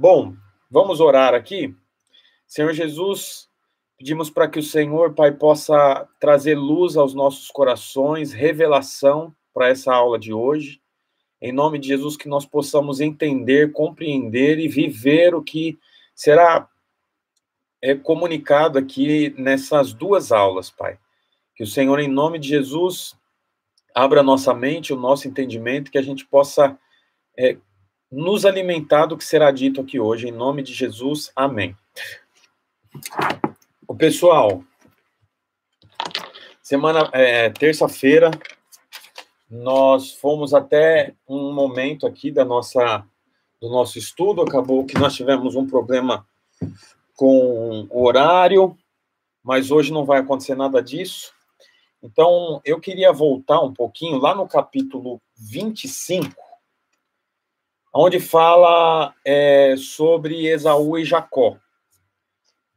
Bom, vamos orar aqui. Senhor Jesus, pedimos para que o Senhor, Pai, possa trazer luz aos nossos corações, revelação para essa aula de hoje. Em nome de Jesus, que nós possamos entender, compreender e viver o que será é, comunicado aqui nessas duas aulas, Pai. Que o Senhor, em nome de Jesus, abra nossa mente, o nosso entendimento, que a gente possa é, nos alimentar do que será dito aqui hoje, em nome de Jesus. Amém. O pessoal, semana, é, terça-feira, nós fomos até um momento aqui da nossa do nosso estudo, acabou que nós tivemos um problema com o horário, mas hoje não vai acontecer nada disso. Então, eu queria voltar um pouquinho lá no capítulo 25, onde fala é, sobre Esaú e Jacó.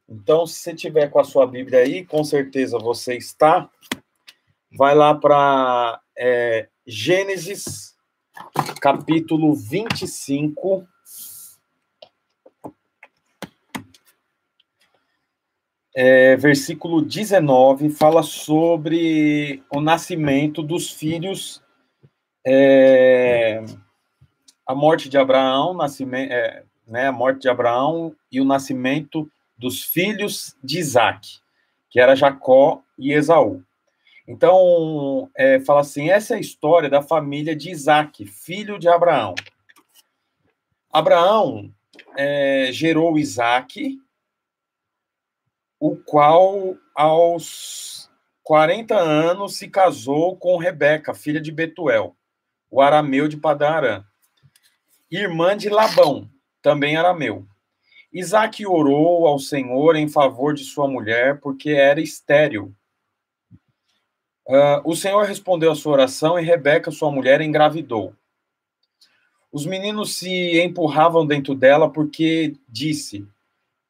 Então, se você tiver com a sua Bíblia aí, com certeza você está. Vai lá para é, Gênesis, capítulo 25. É, versículo 19, fala sobre o nascimento dos filhos, é, a morte de Abraão, nascimento, é, né, a morte de Abraão e o nascimento dos filhos de Isaac, que era Jacó e Esaú. Então, é, fala assim: essa é a história da família de Isaac, filho de Abraão. Abraão é, gerou Isaac, o qual, aos 40 anos, se casou com Rebeca, filha de Betuel, o arameu de Padarã, irmã de Labão, também arameu. Isaac orou ao Senhor em favor de sua mulher, porque era estéril Uh, o Senhor respondeu a sua oração e Rebeca, sua mulher, engravidou. Os meninos se empurravam dentro dela porque disse: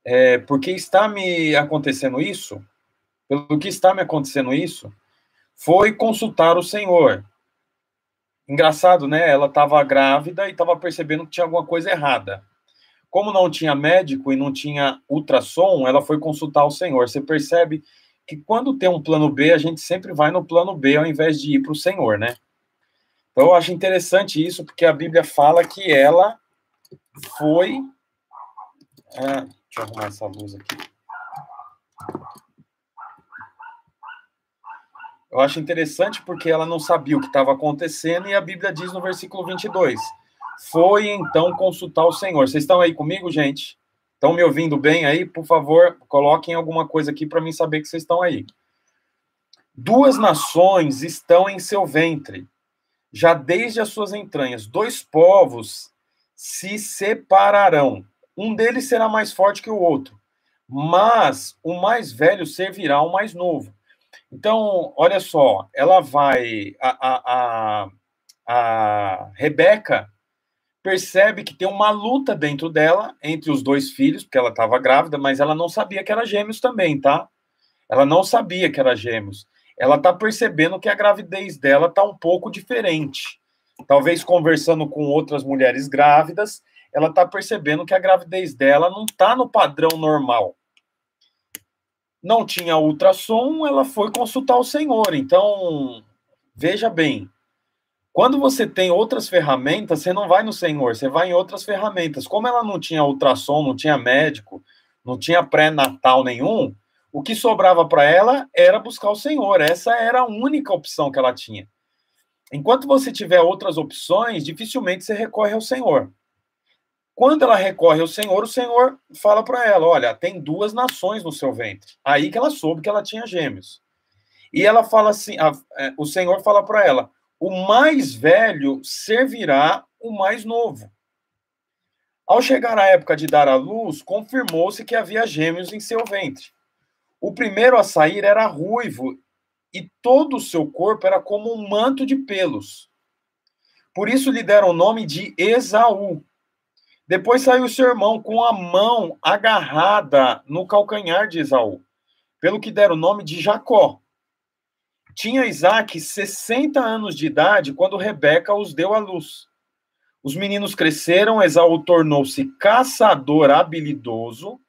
é, Porque está me acontecendo isso? Pelo que está me acontecendo isso? Foi consultar o Senhor. Engraçado, né? Ela estava grávida e estava percebendo que tinha alguma coisa errada. Como não tinha médico e não tinha ultrassom, ela foi consultar o Senhor. Você percebe que quando tem um plano B, a gente sempre vai no plano B ao invés de ir para o Senhor, né? Então eu acho interessante isso, porque a Bíblia fala que ela foi. Ah, deixa eu arrumar essa luz aqui. Eu acho interessante porque ela não sabia o que estava acontecendo e a Bíblia diz no versículo 22: Foi então consultar o Senhor. Vocês estão aí comigo, gente? Estão me ouvindo bem aí? Por favor, coloquem alguma coisa aqui para mim saber que vocês estão aí. Duas nações estão em seu ventre, já desde as suas entranhas. Dois povos se separarão. Um deles será mais forte que o outro, mas o mais velho servirá ao mais novo. Então, olha só, ela vai. A, a, a, a Rebeca percebe que tem uma luta dentro dela entre os dois filhos, porque ela estava grávida, mas ela não sabia que era gêmeos também, tá? Ela não sabia que era gêmeos. Ela está percebendo que a gravidez dela está um pouco diferente. Talvez conversando com outras mulheres grávidas, ela está percebendo que a gravidez dela não está no padrão normal. Não tinha ultrassom, ela foi consultar o Senhor. Então, veja bem, quando você tem outras ferramentas, você não vai no Senhor, você vai em outras ferramentas. Como ela não tinha ultrassom, não tinha médico, não tinha pré-natal nenhum, o que sobrava para ela era buscar o Senhor. Essa era a única opção que ela tinha. Enquanto você tiver outras opções, dificilmente você recorre ao Senhor. Quando ela recorre ao Senhor, o Senhor fala para ela: Olha, tem duas nações no seu ventre. Aí que ela soube que ela tinha gêmeos. E ela fala assim: a, é, o Senhor fala para ela: o mais velho servirá o mais novo. Ao chegar a época de dar à luz, confirmou-se que havia gêmeos em seu ventre. O primeiro a sair era ruivo e todo o seu corpo era como um manto de pelos. Por isso lhe deram o nome de Esaú. Depois saiu seu irmão com a mão agarrada no calcanhar de Esaú, pelo que deram o nome de Jacó. Tinha Isaac 60 anos de idade quando Rebeca os deu à luz. Os meninos cresceram, Esaú tornou-se caçador habilidoso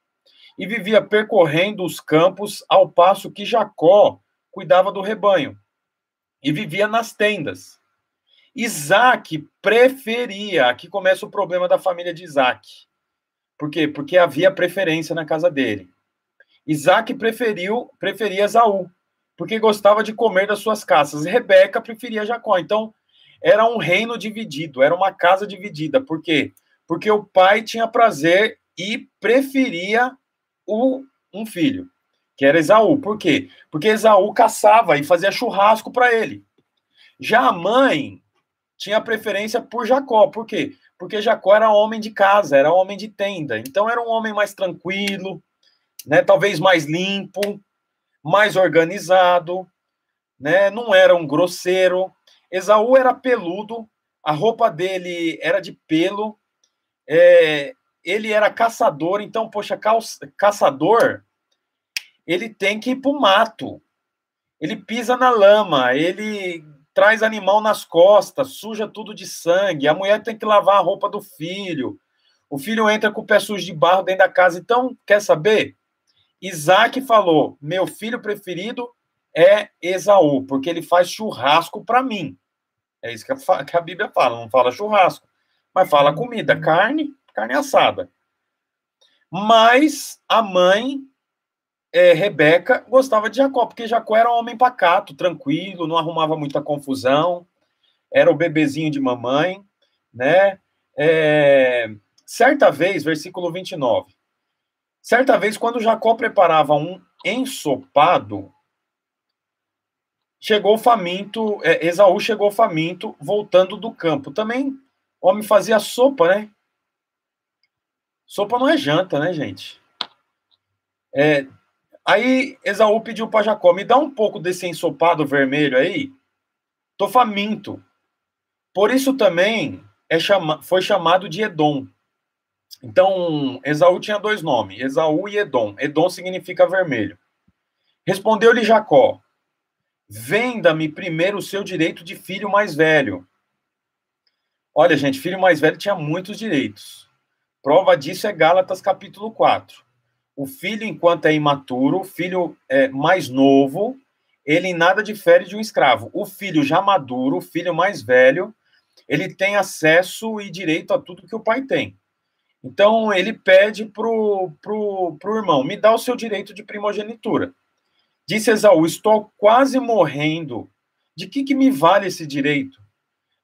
e vivia percorrendo os campos ao passo que Jacó cuidava do rebanho e vivia nas tendas. Isaac preferia, aqui começa o problema da família de Isaac. Por quê? Porque havia preferência na casa dele. Isaac preferiu, preferia Esaú, porque gostava de comer das suas caças. Rebeca preferia Jacó. Então, era um reino dividido, era uma casa dividida. Por quê? Porque o pai tinha prazer e preferia o, um filho, que era Esaú. Por quê? Porque Esaú caçava e fazia churrasco para ele. Já a mãe tinha preferência por Jacó. Por quê? Porque Jacó era homem de casa, era homem de tenda. Então era um homem mais tranquilo, né? Talvez mais limpo, mais organizado, né? Não era um grosseiro. Esaú era peludo, a roupa dele era de pelo. É, ele era caçador, então, poxa, caçador, ele tem que ir para o mato. Ele pisa na lama, ele traz animal nas costas, suja tudo de sangue. A mulher tem que lavar a roupa do filho. O filho entra com o pé sujo de barro dentro da casa. Então, quer saber? Isaac falou: meu filho preferido é Esaú, porque ele faz churrasco para mim. É isso que a, que a, Bíblia fala, não fala churrasco, mas fala comida, carne, carne assada. Mas a mãe é, Rebeca gostava de Jacó, porque Jacó era um homem pacato, tranquilo, não arrumava muita confusão, era o bebezinho de mamãe, né? É, certa vez, versículo 29, certa vez, quando Jacó preparava um ensopado, chegou faminto, é, Esaú chegou faminto, voltando do campo. Também homem fazia sopa, né? Sopa não é janta, né, gente? É, Aí Esaú pediu para Jacó: me dá um pouco desse ensopado vermelho aí. Tô faminto. Por isso também é chama, foi chamado de Edom. Então, Esaú tinha dois nomes, Esaú e Edom. Edom significa vermelho. Respondeu-lhe Jacó: Venda-me primeiro o seu direito de filho mais velho. Olha, gente, filho mais velho tinha muitos direitos. Prova disso é Gálatas capítulo 4 o filho, enquanto é imaturo, o filho é mais novo, ele nada difere de um escravo. O filho já maduro, o filho mais velho, ele tem acesso e direito a tudo que o pai tem. Então, ele pede pro, pro, pro irmão, me dá o seu direito de primogenitura. Disse Esaú, estou quase morrendo. De que, que me vale esse direito?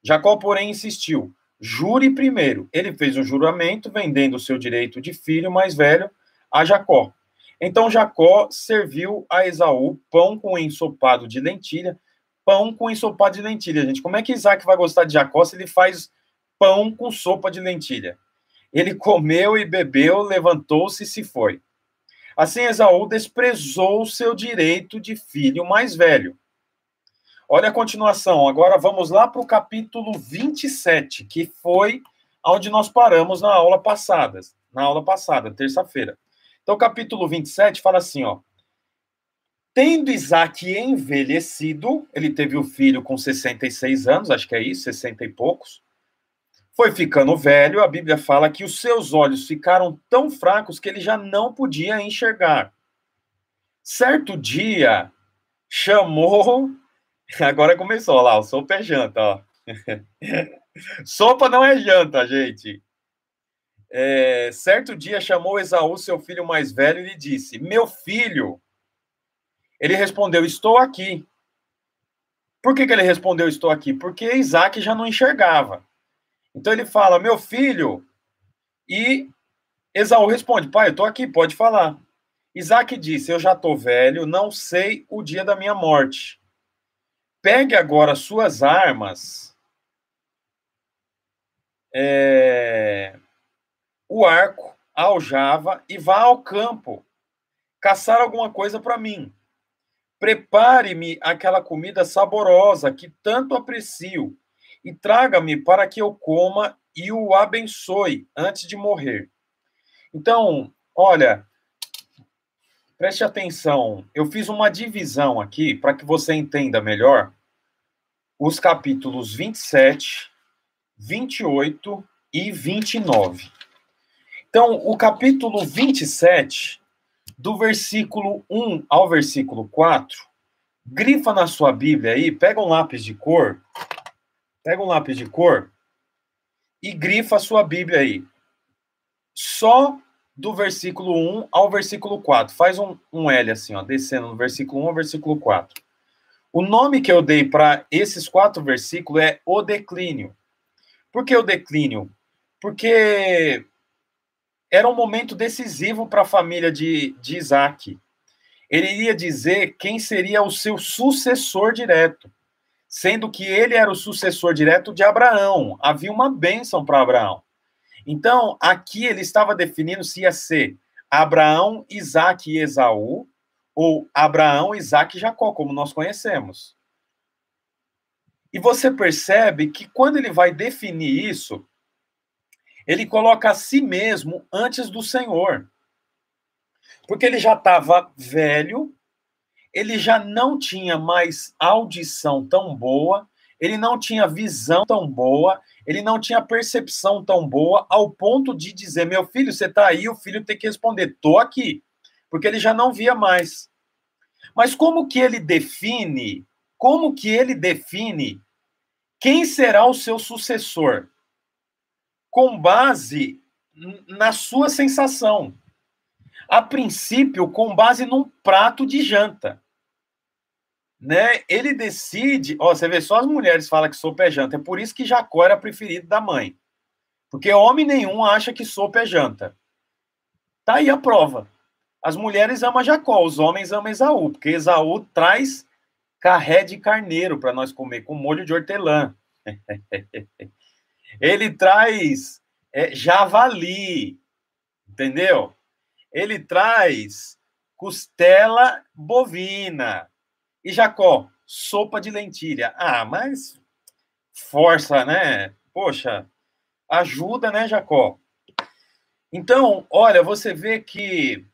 Jacó, porém, insistiu, jure primeiro. Ele fez um juramento, vendendo o seu direito de filho mais velho a Jacó. Então Jacó serviu a Esaú pão com ensopado de lentilha, pão com ensopado de lentilha, gente. Como é que Isaac vai gostar de Jacó se ele faz pão com sopa de lentilha? Ele comeu e bebeu, levantou-se e se foi. Assim Esaú desprezou o seu direito de filho mais velho. Olha a continuação. Agora vamos lá para o capítulo 27, que foi onde nós paramos na aula passada, na aula passada, terça-feira. Então, capítulo 27 fala assim, ó. Tendo Isaac envelhecido, ele teve o filho com 66 anos, acho que é isso, 60 e poucos. Foi ficando velho, a Bíblia fala que os seus olhos ficaram tão fracos que ele já não podia enxergar. Certo dia, chamou. Agora começou lá, o sopa é janta, ó. sopa não é janta, gente. É, certo dia chamou Esaú, seu filho mais velho, e lhe disse: Meu filho. Ele respondeu: Estou aqui. Por que, que ele respondeu: Estou aqui? Porque Isaac já não enxergava. Então ele fala: Meu filho. E Esaú responde: Pai, eu estou aqui, pode falar. Isaac disse: Eu já estou velho, não sei o dia da minha morte. Pegue agora suas armas. É o arco, a aljava e vá ao campo caçar alguma coisa para mim. Prepare-me aquela comida saborosa que tanto aprecio e traga-me para que eu coma e o abençoe antes de morrer. Então, olha, preste atenção. Eu fiz uma divisão aqui para que você entenda melhor os capítulos 27 28 e 29. Então, o capítulo 27, do versículo 1 ao versículo 4, grifa na sua Bíblia aí, pega um lápis de cor, pega um lápis de cor e grifa a sua Bíblia aí. Só do versículo 1 ao versículo 4. Faz um, um L assim, ó, descendo no versículo 1 ao versículo 4. O nome que eu dei para esses quatro versículos é o declínio. Por que o declínio? Porque era um momento decisivo para a família de, de Isaac. Ele iria dizer quem seria o seu sucessor direto, sendo que ele era o sucessor direto de Abraão. Havia uma bênção para Abraão. Então, aqui ele estava definindo se ia ser Abraão, Isaac e Esaú, ou Abraão, Isaac e Jacó, como nós conhecemos. E você percebe que quando ele vai definir isso, ele coloca a si mesmo antes do Senhor. Porque ele já estava velho, ele já não tinha mais audição tão boa, ele não tinha visão tão boa, ele não tinha percepção tão boa, ao ponto de dizer: Meu filho, você está aí, o filho tem que responder: Estou aqui. Porque ele já não via mais. Mas como que ele define? Como que ele define quem será o seu sucessor? Com base na sua sensação. A princípio, com base num prato de janta né? Ele decide, ó, você vê só as mulheres falam que sopa é janta, é por isso que Jacó era preferido da mãe. Porque homem nenhum acha que sopa é janta. Tá aí a prova. As mulheres amam Jacó, os homens amam Esaú, porque Esaú traz carré de carneiro para nós comer com molho de hortelã. Ele traz é, javali, entendeu? Ele traz costela bovina. E Jacó, sopa de lentilha. Ah, mas força, né? Poxa, ajuda, né, Jacó? Então, olha, você vê que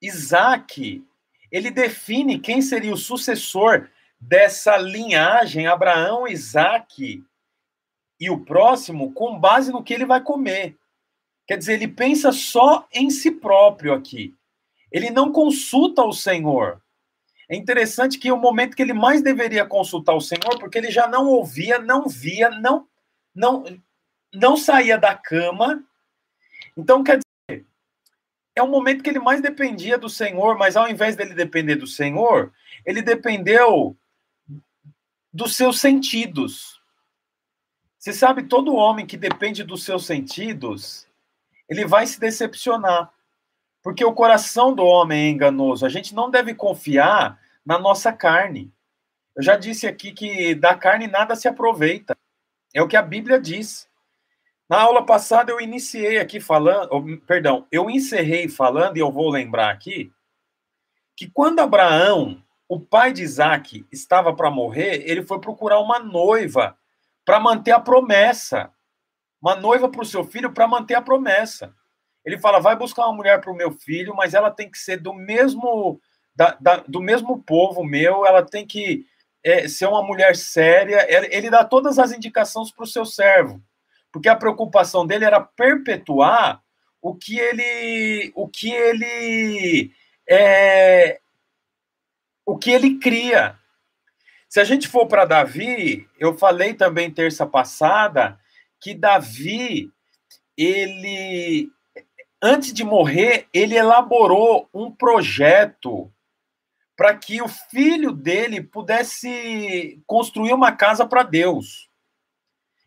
Isaac, ele define quem seria o sucessor dessa linhagem, Abraão, Isaac e o próximo, com base no que ele vai comer. Quer dizer, ele pensa só em si próprio aqui. Ele não consulta o Senhor. É interessante que o momento que ele mais deveria consultar o Senhor, porque ele já não ouvia, não via, não não não saía da cama. Então, quer dizer, é o momento que ele mais dependia do Senhor, mas ao invés dele depender do Senhor, ele dependeu dos seus sentidos. Você sabe, todo homem que depende dos seus sentidos, ele vai se decepcionar. Porque o coração do homem é enganoso. A gente não deve confiar na nossa carne. Eu já disse aqui que da carne nada se aproveita. É o que a Bíblia diz. Na aula passada eu iniciei aqui falando, perdão, eu encerrei falando, e eu vou lembrar aqui, que quando Abraão, o pai de Isaac, estava para morrer, ele foi procurar uma noiva para manter a promessa. Uma noiva para o seu filho para manter a promessa. Ele fala: vai buscar uma mulher para o meu filho, mas ela tem que ser do mesmo, da, da, do mesmo povo meu, ela tem que é, ser uma mulher séria. Ele dá todas as indicações para o seu servo, porque a preocupação dele era perpetuar o que ele, o que ele, é, o que ele cria. Se a gente for para Davi, eu falei também terça passada que Davi ele antes de morrer, ele elaborou um projeto para que o filho dele pudesse construir uma casa para Deus.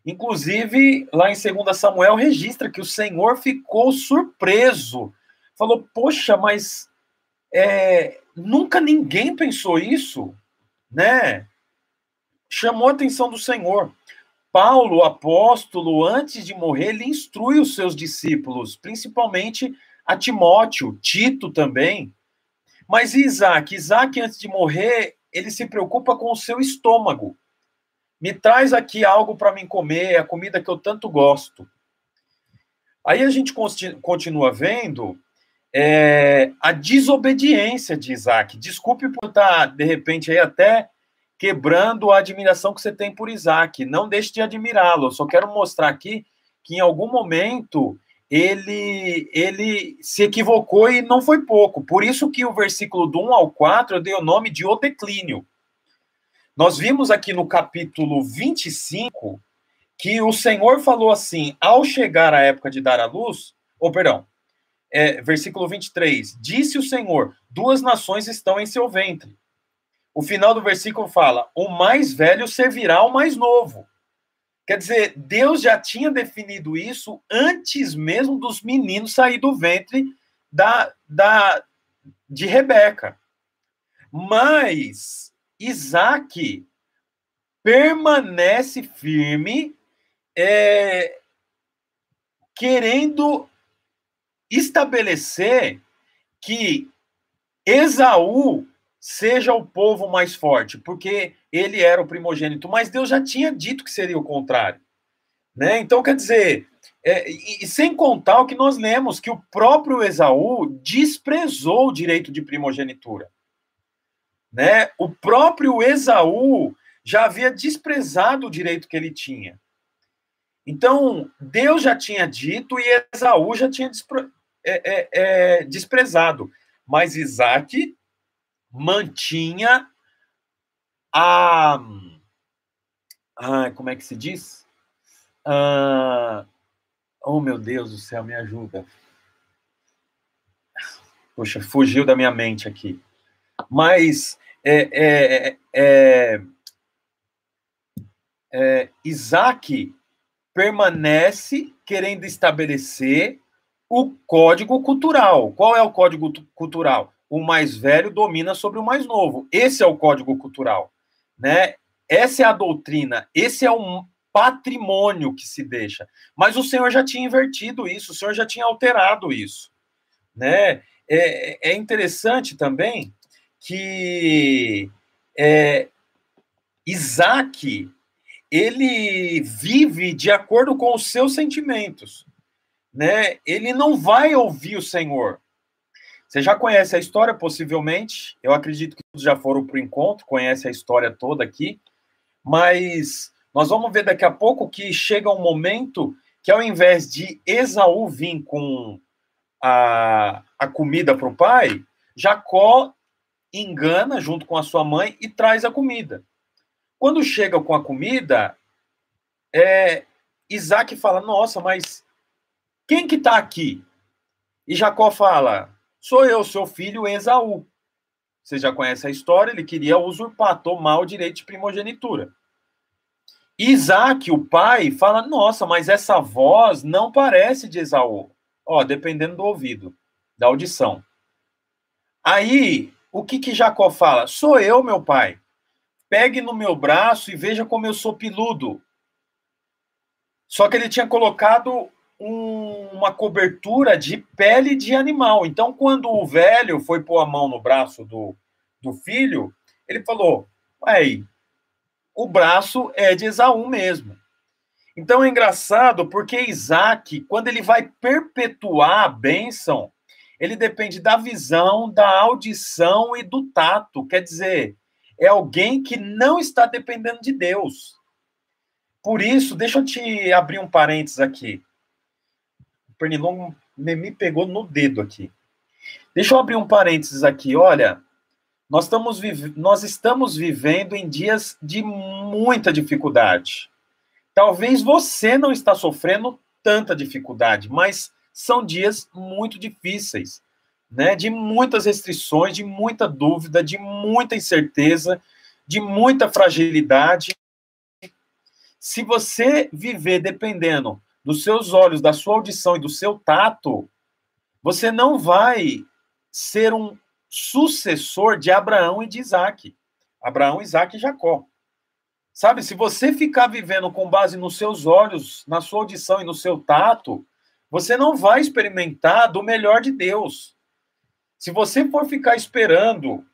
Inclusive, lá em 2 Samuel, registra que o Senhor ficou surpreso. Falou: Poxa, mas é, nunca ninguém pensou isso, né? Chamou a atenção do Senhor. Paulo, apóstolo, antes de morrer, ele instrui os seus discípulos, principalmente a Timóteo, Tito também. Mas Isaac? Isaac, antes de morrer, ele se preocupa com o seu estômago. Me traz aqui algo para mim comer, a comida que eu tanto gosto. Aí a gente continua vendo é, a desobediência de Isaac. Desculpe por estar, de repente, aí até quebrando a admiração que você tem por Isaac. Não deixe de admirá-lo. Só quero mostrar aqui que em algum momento ele ele se equivocou e não foi pouco. Por isso que o versículo do 1 ao 4 eu dei o nome de o declínio. Nós vimos aqui no capítulo 25 que o Senhor falou assim: ao chegar a época de dar a luz, ou perdão, é, versículo 23, disse o Senhor: duas nações estão em seu ventre. O final do versículo fala: o mais velho servirá ao mais novo. Quer dizer, Deus já tinha definido isso antes mesmo dos meninos sair do ventre da, da de Rebeca. Mas Isaac permanece firme, é, querendo estabelecer que Esaú seja o povo mais forte, porque ele era o primogênito, mas Deus já tinha dito que seria o contrário. Né? Então, quer dizer, é, e, e, sem contar o que nós lemos, que o próprio Esaú desprezou o direito de primogenitura. Né? O próprio Esaú já havia desprezado o direito que ele tinha. Então, Deus já tinha dito e Esaú já tinha despre, é, é, é desprezado. Mas Isaac mantinha a. Ah, como é que se diz? Ah, oh, meu Deus do céu, me ajuda. Poxa, fugiu da minha mente aqui. Mas é, é, é, é, Isaac permanece querendo estabelecer o código cultural. Qual é o código cultural? O mais velho domina sobre o mais novo. Esse é o código cultural, né? Essa é a doutrina, esse é um patrimônio que se deixa. Mas o Senhor já tinha invertido isso, o Senhor já tinha alterado isso, né? É, é interessante também que é, Isaac ele vive de acordo com os seus sentimentos, né? Ele não vai ouvir o Senhor. Você já conhece a história, possivelmente. Eu acredito que todos já foram para o encontro, conhece a história toda aqui. Mas nós vamos ver daqui a pouco que chega um momento que, ao invés de Esaú vir com a, a comida para o pai, Jacó engana junto com a sua mãe e traz a comida. Quando chega com a comida, é, Isaac fala: Nossa, mas quem que está aqui? E Jacó fala: Sou eu, seu filho Esaú. Você já conhece a história, ele queria usurpar, tomar o direito de primogenitura. Isaac, o pai, fala: Nossa, mas essa voz não parece de Esaú. Ó, dependendo do ouvido, da audição. Aí, o que que Jacó fala? Sou eu, meu pai. Pegue no meu braço e veja como eu sou piludo. Só que ele tinha colocado um, uma cobertura de pele de animal. Então, quando o velho foi pôr a mão no braço do, do filho, ele falou: aí, o braço é de Esaú mesmo. Então é engraçado porque Isaac, quando ele vai perpetuar a bênção, ele depende da visão, da audição e do tato. Quer dizer, é alguém que não está dependendo de Deus. Por isso, deixa eu te abrir um parênteses aqui. Pernilongo me pegou no dedo aqui. Deixa eu abrir um parênteses aqui. Olha, nós estamos, nós estamos vivendo em dias de muita dificuldade. Talvez você não está sofrendo tanta dificuldade, mas são dias muito difíceis, né? De muitas restrições, de muita dúvida, de muita incerteza, de muita fragilidade. Se você viver dependendo dos seus olhos, da sua audição e do seu tato, você não vai ser um sucessor de Abraão e de Isaac. Abraão, Isaac e Jacó. Sabe, se você ficar vivendo com base nos seus olhos, na sua audição e no seu tato, você não vai experimentar do melhor de Deus. Se você for ficar esperando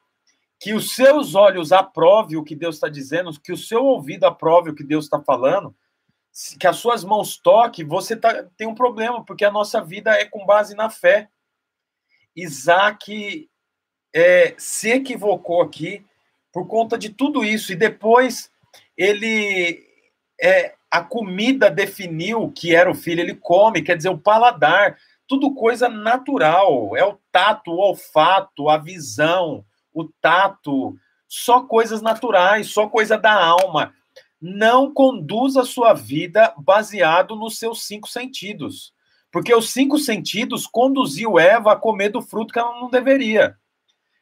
que os seus olhos aprovem o que Deus está dizendo, que o seu ouvido aprove o que Deus está falando, que as suas mãos toquem, você tá, tem um problema, porque a nossa vida é com base na fé. Isaac é, se equivocou aqui, por conta de tudo isso. E depois ele é, a comida definiu que era o filho, ele come, quer dizer, o paladar, tudo coisa natural, é o tato, o olfato, a visão, o tato, só coisas naturais, só coisa da alma. Não conduza a sua vida baseado nos seus cinco sentidos. Porque os cinco sentidos conduziu Eva a comer do fruto que ela não deveria.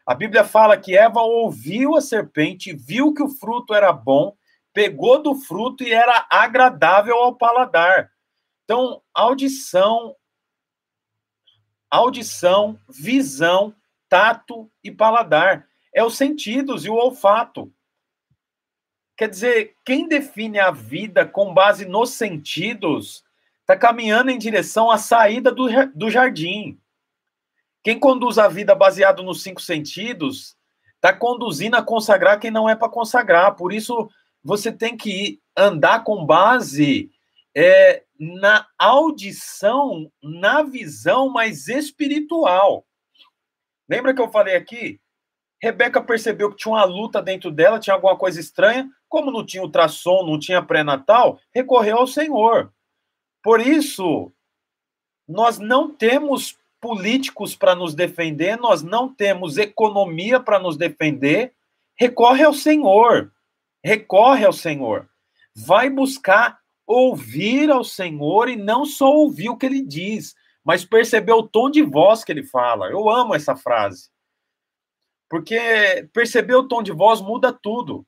A Bíblia fala que Eva ouviu a serpente, viu que o fruto era bom, pegou do fruto e era agradável ao paladar. Então, audição, audição, visão, tato e paladar é os sentidos e o olfato. Quer dizer, quem define a vida com base nos sentidos está caminhando em direção à saída do, do jardim. Quem conduz a vida baseado nos cinco sentidos está conduzindo a consagrar quem não é para consagrar. Por isso, você tem que andar com base é, na audição, na visão mais espiritual. Lembra que eu falei aqui? Rebeca percebeu que tinha uma luta dentro dela, tinha alguma coisa estranha. Como não tinha ultrassom, não tinha pré-natal, recorreu ao Senhor. Por isso, nós não temos políticos para nos defender, nós não temos economia para nos defender. Recorre ao Senhor. Recorre ao Senhor. Vai buscar ouvir ao Senhor e não só ouvir o que ele diz, mas perceber o tom de voz que ele fala. Eu amo essa frase. Porque perceber o tom de voz muda tudo.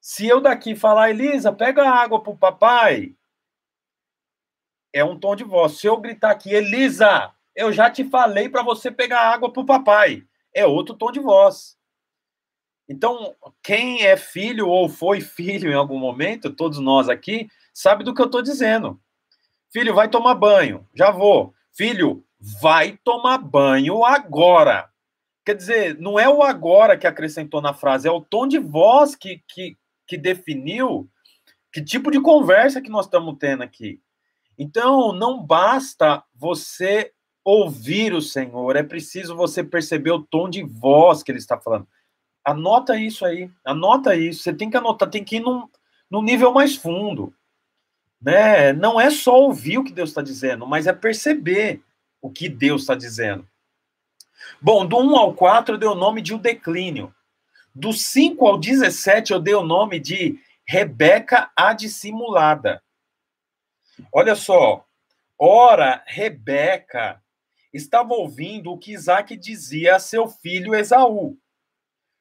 Se eu daqui falar, Elisa, pega água pro papai, é um tom de voz. Se eu gritar aqui, Elisa, eu já te falei para você pegar água pro papai, é outro tom de voz. Então, quem é filho ou foi filho em algum momento, todos nós aqui, sabe do que eu estou dizendo. Filho, vai tomar banho. Já vou. Filho, vai tomar banho agora. Quer dizer, não é o agora que acrescentou na frase, é o tom de voz que, que, que definiu que tipo de conversa que nós estamos tendo aqui. Então, não basta você ouvir o Senhor, é preciso você perceber o tom de voz que ele está falando. Anota isso aí, anota isso. Você tem que anotar, tem que ir num, num nível mais fundo. Né? Não é só ouvir o que Deus está dizendo, mas é perceber o que Deus está dizendo. Bom, do 1 ao 4 eu dei o nome de o declínio. Do 5 ao 17 eu dei o nome de Rebeca a dissimulada. Olha só. Ora, Rebeca estava ouvindo o que Isaac dizia a seu filho Esaú.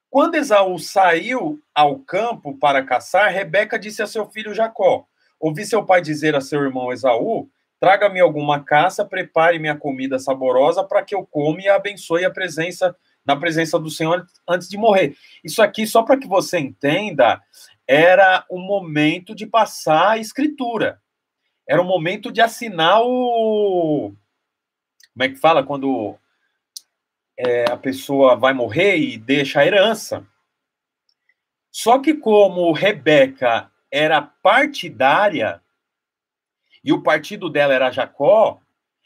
Quando Esaú saiu ao campo para caçar, Rebeca disse a seu filho Jacó: Ouvi seu pai dizer a seu irmão Esaú Traga-me alguma caça, prepare minha comida saborosa para que eu coma e abençoe a presença na presença do Senhor antes de morrer. Isso aqui, só para que você entenda, era o momento de passar a escritura. Era o momento de assinar o. Como é que fala? Quando é, a pessoa vai morrer e deixa a herança. Só que, como Rebeca era partidária, e o partido dela era Jacó,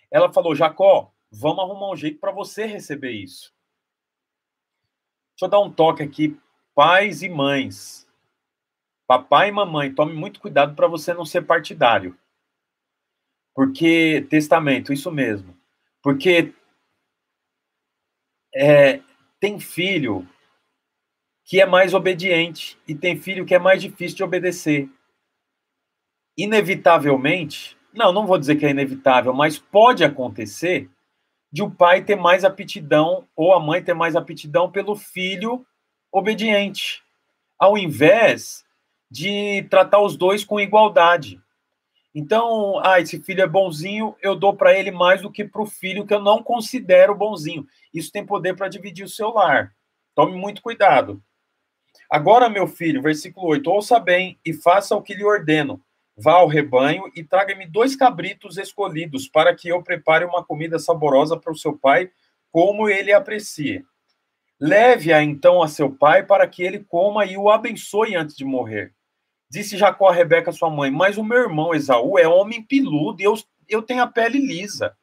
ela falou: Jacó, vamos arrumar um jeito para você receber isso. Deixa eu dar um toque aqui, pais e mães. Papai e mamãe, tome muito cuidado para você não ser partidário. Porque, testamento, isso mesmo. Porque é, tem filho que é mais obediente e tem filho que é mais difícil de obedecer inevitavelmente, não, não vou dizer que é inevitável, mas pode acontecer de o pai ter mais aptidão ou a mãe ter mais aptidão pelo filho obediente, ao invés de tratar os dois com igualdade. Então, ah, esse filho é bonzinho, eu dou para ele mais do que para o filho que eu não considero bonzinho. Isso tem poder para dividir o seu lar. Tome muito cuidado. Agora, meu filho, versículo 8: ouça bem e faça o que lhe ordeno Vá ao rebanho e traga-me dois cabritos escolhidos, para que eu prepare uma comida saborosa para o seu pai, como ele aprecia. Leve-a então a seu pai, para que ele coma e o abençoe antes de morrer. Disse Jacó a Rebeca, sua mãe: Mas o meu irmão Esaú é homem peludo e eu, eu tenho a pele lisa.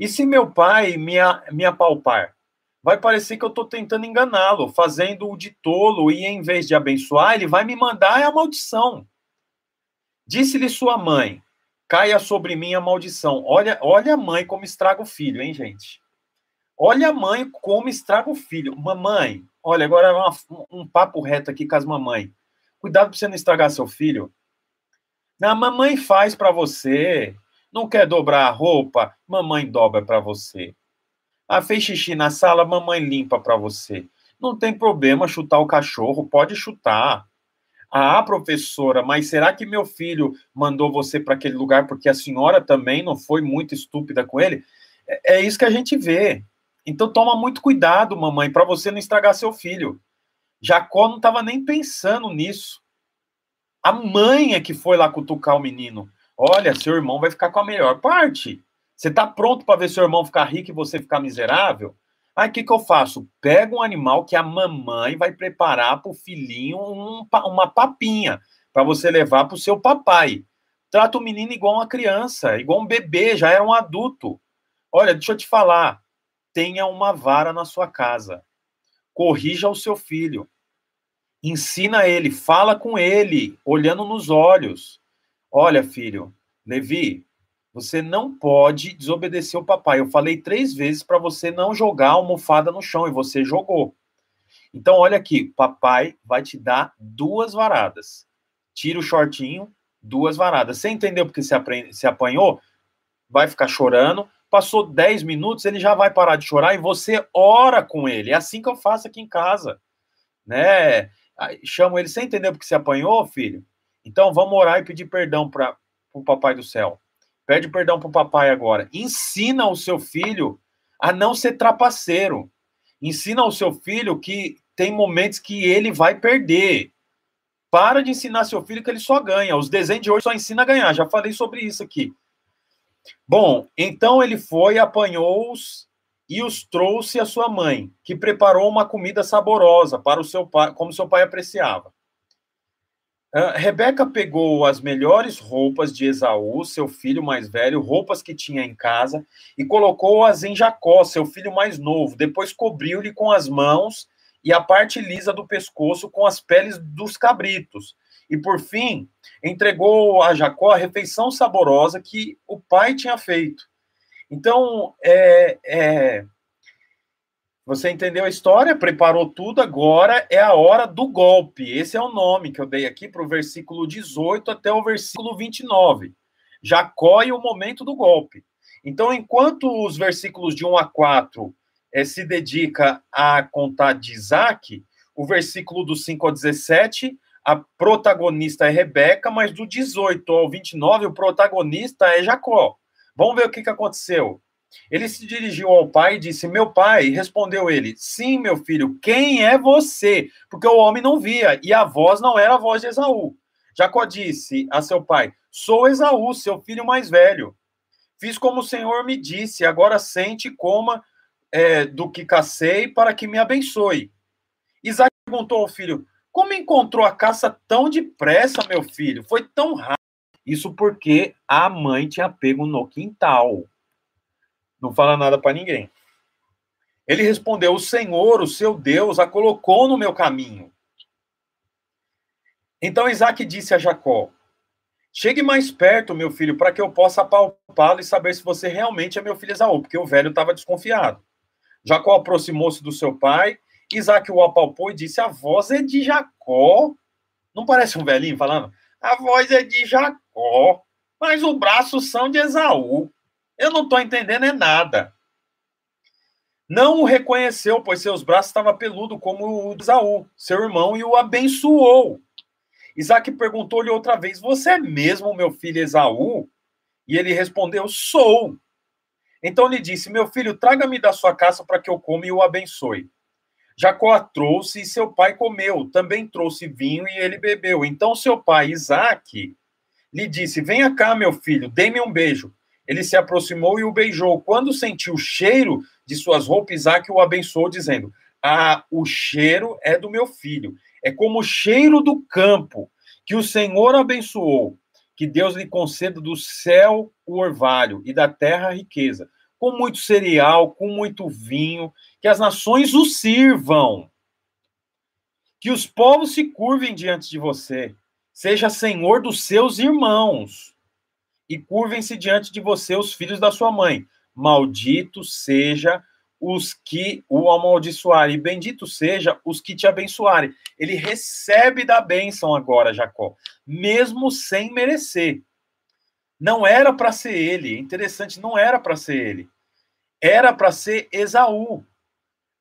E se meu pai me, me apalpar, vai parecer que eu estou tentando enganá-lo, fazendo o de tolo, e em vez de abençoar, ele vai me mandar a maldição. Disse-lhe sua mãe: caia sobre mim a maldição. Olha, olha a mãe como estraga o filho, hein, gente? Olha a mãe como estraga o filho. Mamãe, olha, agora é uma, um papo reto aqui com as mamães. Cuidado para você não estragar seu filho. A mamãe faz para você. Não quer dobrar a roupa? Mamãe dobra para você. Ah, fez xixi na sala? Mamãe limpa para você. Não tem problema chutar o cachorro, pode chutar. Ah, professora, mas será que meu filho mandou você para aquele lugar porque a senhora também não foi muito estúpida com ele? É, é isso que a gente vê. Então toma muito cuidado, mamãe, para você não estragar seu filho. Jacó não estava nem pensando nisso. A mãe é que foi lá cutucar o menino. Olha, seu irmão vai ficar com a melhor parte. Você está pronto para ver seu irmão ficar rico e você ficar miserável? Aí o que, que eu faço? Pego um animal que a mamãe vai preparar para o filhinho um, uma papinha para você levar para o seu papai. Trata o menino igual uma criança, igual um bebê, já é um adulto. Olha, deixa eu te falar. Tenha uma vara na sua casa. Corrija o seu filho. Ensina ele, fala com ele, olhando nos olhos. Olha, filho, Levi, você não pode desobedecer o papai. Eu falei três vezes para você não jogar a almofada no chão e você jogou. Então, olha aqui, papai vai te dar duas varadas. Tira o shortinho, duas varadas. Você entendeu porque você se apanhou? Vai ficar chorando. Passou 10 minutos, ele já vai parar de chorar e você ora com ele. É assim que eu faço aqui em casa. Né? Chamo ele, você entendeu porque você apanhou, filho? Então vamos orar e pedir perdão para o papai do céu. Pede perdão para o papai agora. Ensina o seu filho a não ser trapaceiro. Ensina o seu filho que tem momentos que ele vai perder. Para de ensinar seu filho que ele só ganha. Os desenhos de hoje só ensina a ganhar. Já falei sobre isso aqui. Bom, então ele foi, apanhou-os e os trouxe à sua mãe, que preparou uma comida saborosa para o seu pai, como seu pai apreciava. Rebeca pegou as melhores roupas de Esaú, seu filho mais velho, roupas que tinha em casa, e colocou-as em Jacó, seu filho mais novo. Depois cobriu-lhe com as mãos e a parte lisa do pescoço com as peles dos cabritos. E por fim, entregou a Jacó a refeição saborosa que o pai tinha feito. Então, é, é, você entendeu a história? Preparou tudo, agora é a hora do golpe. Esse é o nome que eu dei aqui para o versículo 18 até o versículo 29. Jacó e o momento do golpe. Então, enquanto os versículos de 1 a 4 é, se dedica a contar de Isaac, o versículo do 5 ao 17, a protagonista é Rebeca, mas do 18 ao 29, o protagonista é Jacó. Vamos ver o que, que aconteceu. Ele se dirigiu ao pai e disse: Meu pai, respondeu ele: Sim, meu filho, quem é você? Porque o homem não via e a voz não era a voz de Esaú. Jacó disse a seu pai: Sou Esaú, seu filho mais velho. Fiz como o Senhor me disse, agora sente e coma é, do que cacei para que me abençoe. Isaac perguntou ao filho: Como encontrou a caça tão depressa, meu filho? Foi tão rápido. Isso porque a mãe tinha pego no quintal. Não fala nada para ninguém. Ele respondeu: O Senhor, o seu Deus, a colocou no meu caminho. Então Isaac disse a Jacó: Chegue mais perto, meu filho, para que eu possa apalpá-lo e saber se você realmente é meu filho Esaú, porque o velho estava desconfiado. Jacó aproximou-se do seu pai, Isaac o apalpou e disse: A voz é de Jacó. Não parece um velhinho falando? A voz é de Jacó, mas os braços são de Esaú. Eu não estou entendendo é nada. Não o reconheceu, pois seus braços estavam peludos como o de Isaú, seu irmão, e o abençoou. Isaac perguntou-lhe outra vez: Você é mesmo meu filho Esaú? E ele respondeu: Sou. Então lhe disse: Meu filho, traga-me da sua casa para que eu coma e o abençoe. Jacó trouxe e seu pai comeu. Também trouxe vinho e ele bebeu. Então seu pai, Isaac, lhe disse: Venha cá, meu filho, dê-me um beijo. Ele se aproximou e o beijou. Quando sentiu o cheiro de suas roupas, Isaac o abençoou, dizendo: Ah, o cheiro é do meu filho. É como o cheiro do campo que o Senhor abençoou. Que Deus lhe conceda do céu o orvalho e da terra a riqueza. com muito cereal, com muito vinho, que as nações o sirvam. Que os povos se curvem diante de você. Seja senhor dos seus irmãos. E curvem-se diante de você os filhos da sua mãe. Maldito seja os que o amaldiçoarem, e bendito seja os que te abençoarem. Ele recebe da bênção agora, Jacó, mesmo sem merecer. Não era para ser ele, interessante, não era para ser ele. Era para ser Esaú,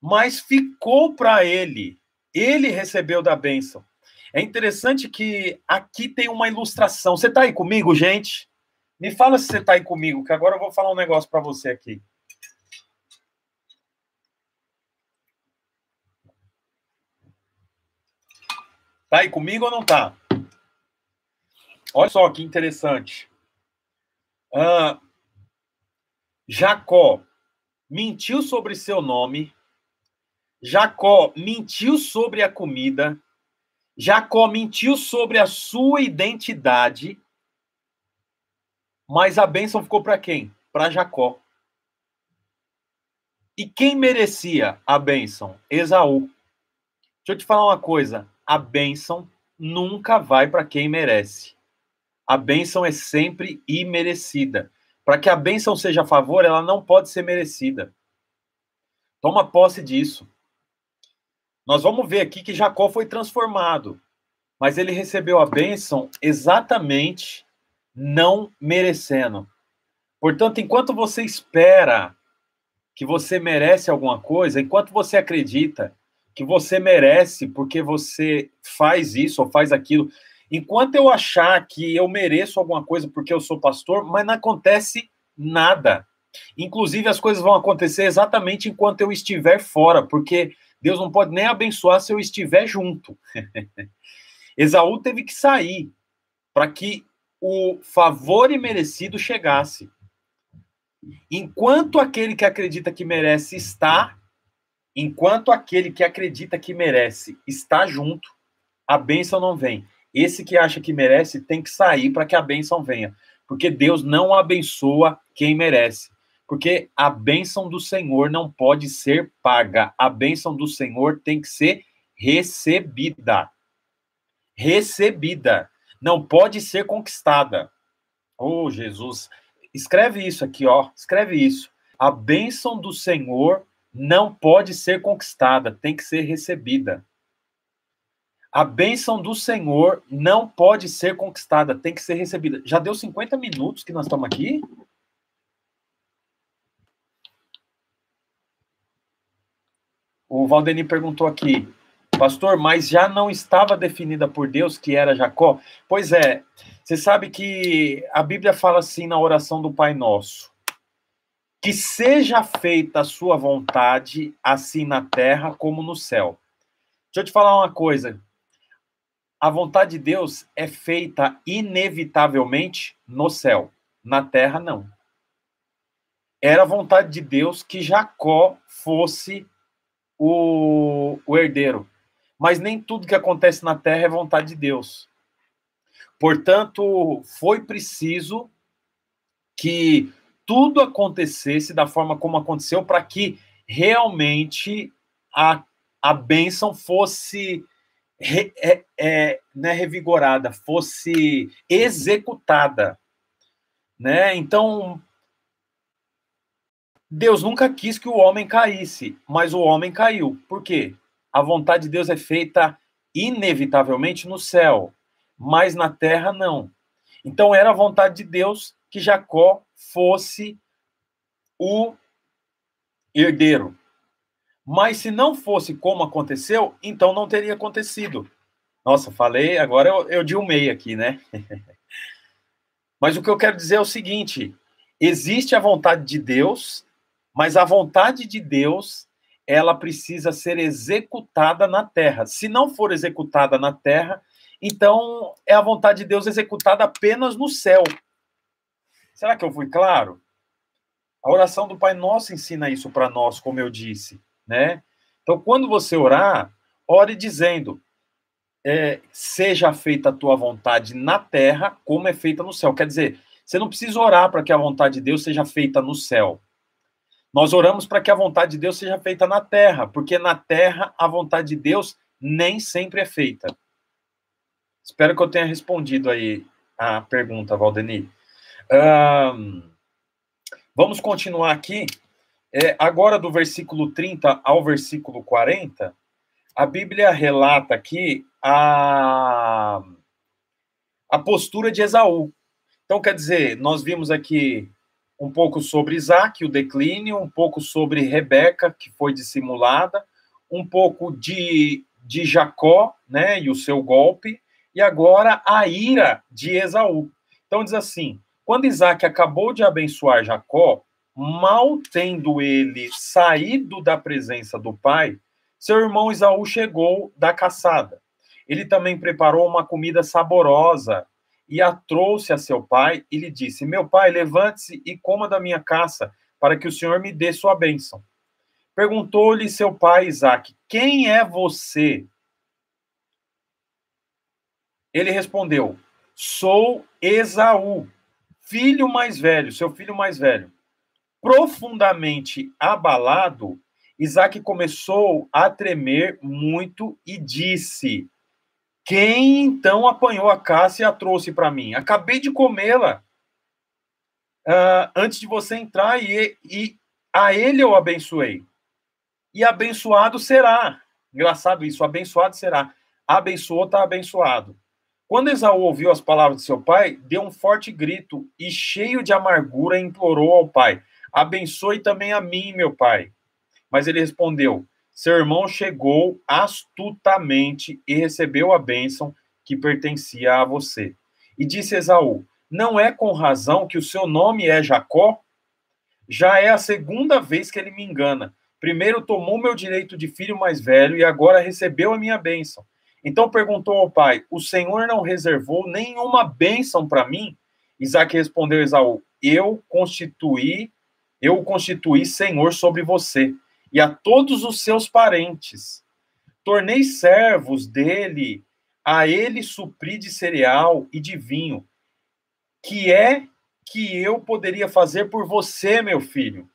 mas ficou para ele. Ele recebeu da bênção. É interessante que aqui tem uma ilustração. Você está aí comigo, gente? Me fala se você está aí comigo, que agora eu vou falar um negócio para você aqui. Tá aí comigo ou não tá? Olha só que interessante. Ah, Jacó mentiu sobre seu nome. Jacó mentiu sobre a comida. Jacó mentiu sobre a sua identidade. Mas a bênção ficou para quem? Para Jacó. E quem merecia a bênção? Esaú. Deixa eu te falar uma coisa a bênção nunca vai para quem merece. A bênção é sempre imerecida. Para que a bênção seja a favor, ela não pode ser merecida. Toma posse disso. Nós vamos ver aqui que Jacó foi transformado, mas ele recebeu a bênção exatamente não merecendo. Portanto, enquanto você espera que você merece alguma coisa, enquanto você acredita que você merece porque você faz isso ou faz aquilo. Enquanto eu achar que eu mereço alguma coisa porque eu sou pastor, mas não acontece nada. Inclusive, as coisas vão acontecer exatamente enquanto eu estiver fora, porque Deus não pode nem abençoar se eu estiver junto. Esaú teve que sair para que o favor imerecido chegasse. Enquanto aquele que acredita que merece está, Enquanto aquele que acredita que merece está junto, a bênção não vem. Esse que acha que merece tem que sair para que a bênção venha. Porque Deus não abençoa quem merece. Porque a bênção do Senhor não pode ser paga. A bênção do Senhor tem que ser recebida. Recebida. Não pode ser conquistada. Oh, Jesus. Escreve isso aqui, ó. Escreve isso. A bênção do Senhor não pode ser conquistada, tem que ser recebida. A bênção do Senhor não pode ser conquistada, tem que ser recebida. Já deu 50 minutos que nós estamos aqui? O Valdeni perguntou aqui, pastor, mas já não estava definida por Deus que era Jacó? Pois é, você sabe que a Bíblia fala assim na oração do Pai Nosso: que seja feita a sua vontade, assim na terra como no céu. Deixa eu te falar uma coisa. A vontade de Deus é feita inevitavelmente no céu, na terra não. Era a vontade de Deus que Jacó fosse o, o herdeiro. Mas nem tudo que acontece na terra é vontade de Deus. Portanto, foi preciso que tudo acontecesse da forma como aconteceu para que realmente a, a bênção fosse re, é, é, né, revigorada, fosse executada. Né? Então, Deus nunca quis que o homem caísse, mas o homem caiu. Por quê? A vontade de Deus é feita inevitavelmente no céu, mas na terra não. Então era a vontade de Deus que Jacó fosse o herdeiro. Mas se não fosse como aconteceu, então não teria acontecido. Nossa, falei, agora eu, eu dilmei aqui, né? mas o que eu quero dizer é o seguinte: existe a vontade de Deus, mas a vontade de Deus ela precisa ser executada na terra. Se não for executada na terra, então é a vontade de Deus executada apenas no céu. Será que eu fui claro? A oração do Pai Nosso ensina isso para nós, como eu disse, né? Então, quando você orar, ore dizendo: é, seja feita a tua vontade na terra, como é feita no céu. Quer dizer, você não precisa orar para que a vontade de Deus seja feita no céu. Nós oramos para que a vontade de Deus seja feita na terra, porque na terra a vontade de Deus nem sempre é feita. Espero que eu tenha respondido aí a pergunta, Valdeni. Um, vamos continuar aqui. É, agora, do versículo 30 ao versículo 40, a Bíblia relata aqui a, a postura de Esaú. Então, quer dizer, nós vimos aqui um pouco sobre Isaac, o declínio, um pouco sobre Rebeca, que foi dissimulada, um pouco de, de Jacó, né, e o seu golpe, e agora a ira de Esaú. Então diz assim: quando Isaac acabou de abençoar Jacó, mal tendo ele saído da presença do pai, seu irmão Esaú chegou da caçada. Ele também preparou uma comida saborosa e a trouxe a seu pai e lhe disse: Meu pai, levante-se e coma da minha caça, para que o Senhor me dê sua bênção. Perguntou-lhe seu pai Isaac: Quem é você? Ele respondeu: Sou Esaú, filho mais velho, seu filho mais velho. Profundamente abalado, Isaac começou a tremer muito e disse: Quem então apanhou a caça e a trouxe para mim? Acabei de comê-la uh, antes de você entrar e, e a ele eu abençoei. E abençoado será. Engraçado isso, abençoado será. Abençoou, está abençoado. Quando Esaú ouviu as palavras de seu pai, deu um forte grito e, cheio de amargura, implorou ao pai: Abençoe também a mim, meu pai. Mas ele respondeu: Seu irmão chegou astutamente e recebeu a bênção que pertencia a você. E disse Esaú: Não é com razão que o seu nome é Jacó? Já é a segunda vez que ele me engana. Primeiro tomou meu direito de filho mais velho e agora recebeu a minha bênção. Então perguntou ao pai: O Senhor não reservou nenhuma bênção para mim? Isaac respondeu a Esaú: Eu constituí, eu o constituí Senhor sobre você e a todos os seus parentes. Tornei servos dele, a ele supri de cereal e de vinho. Que é que eu poderia fazer por você, meu filho?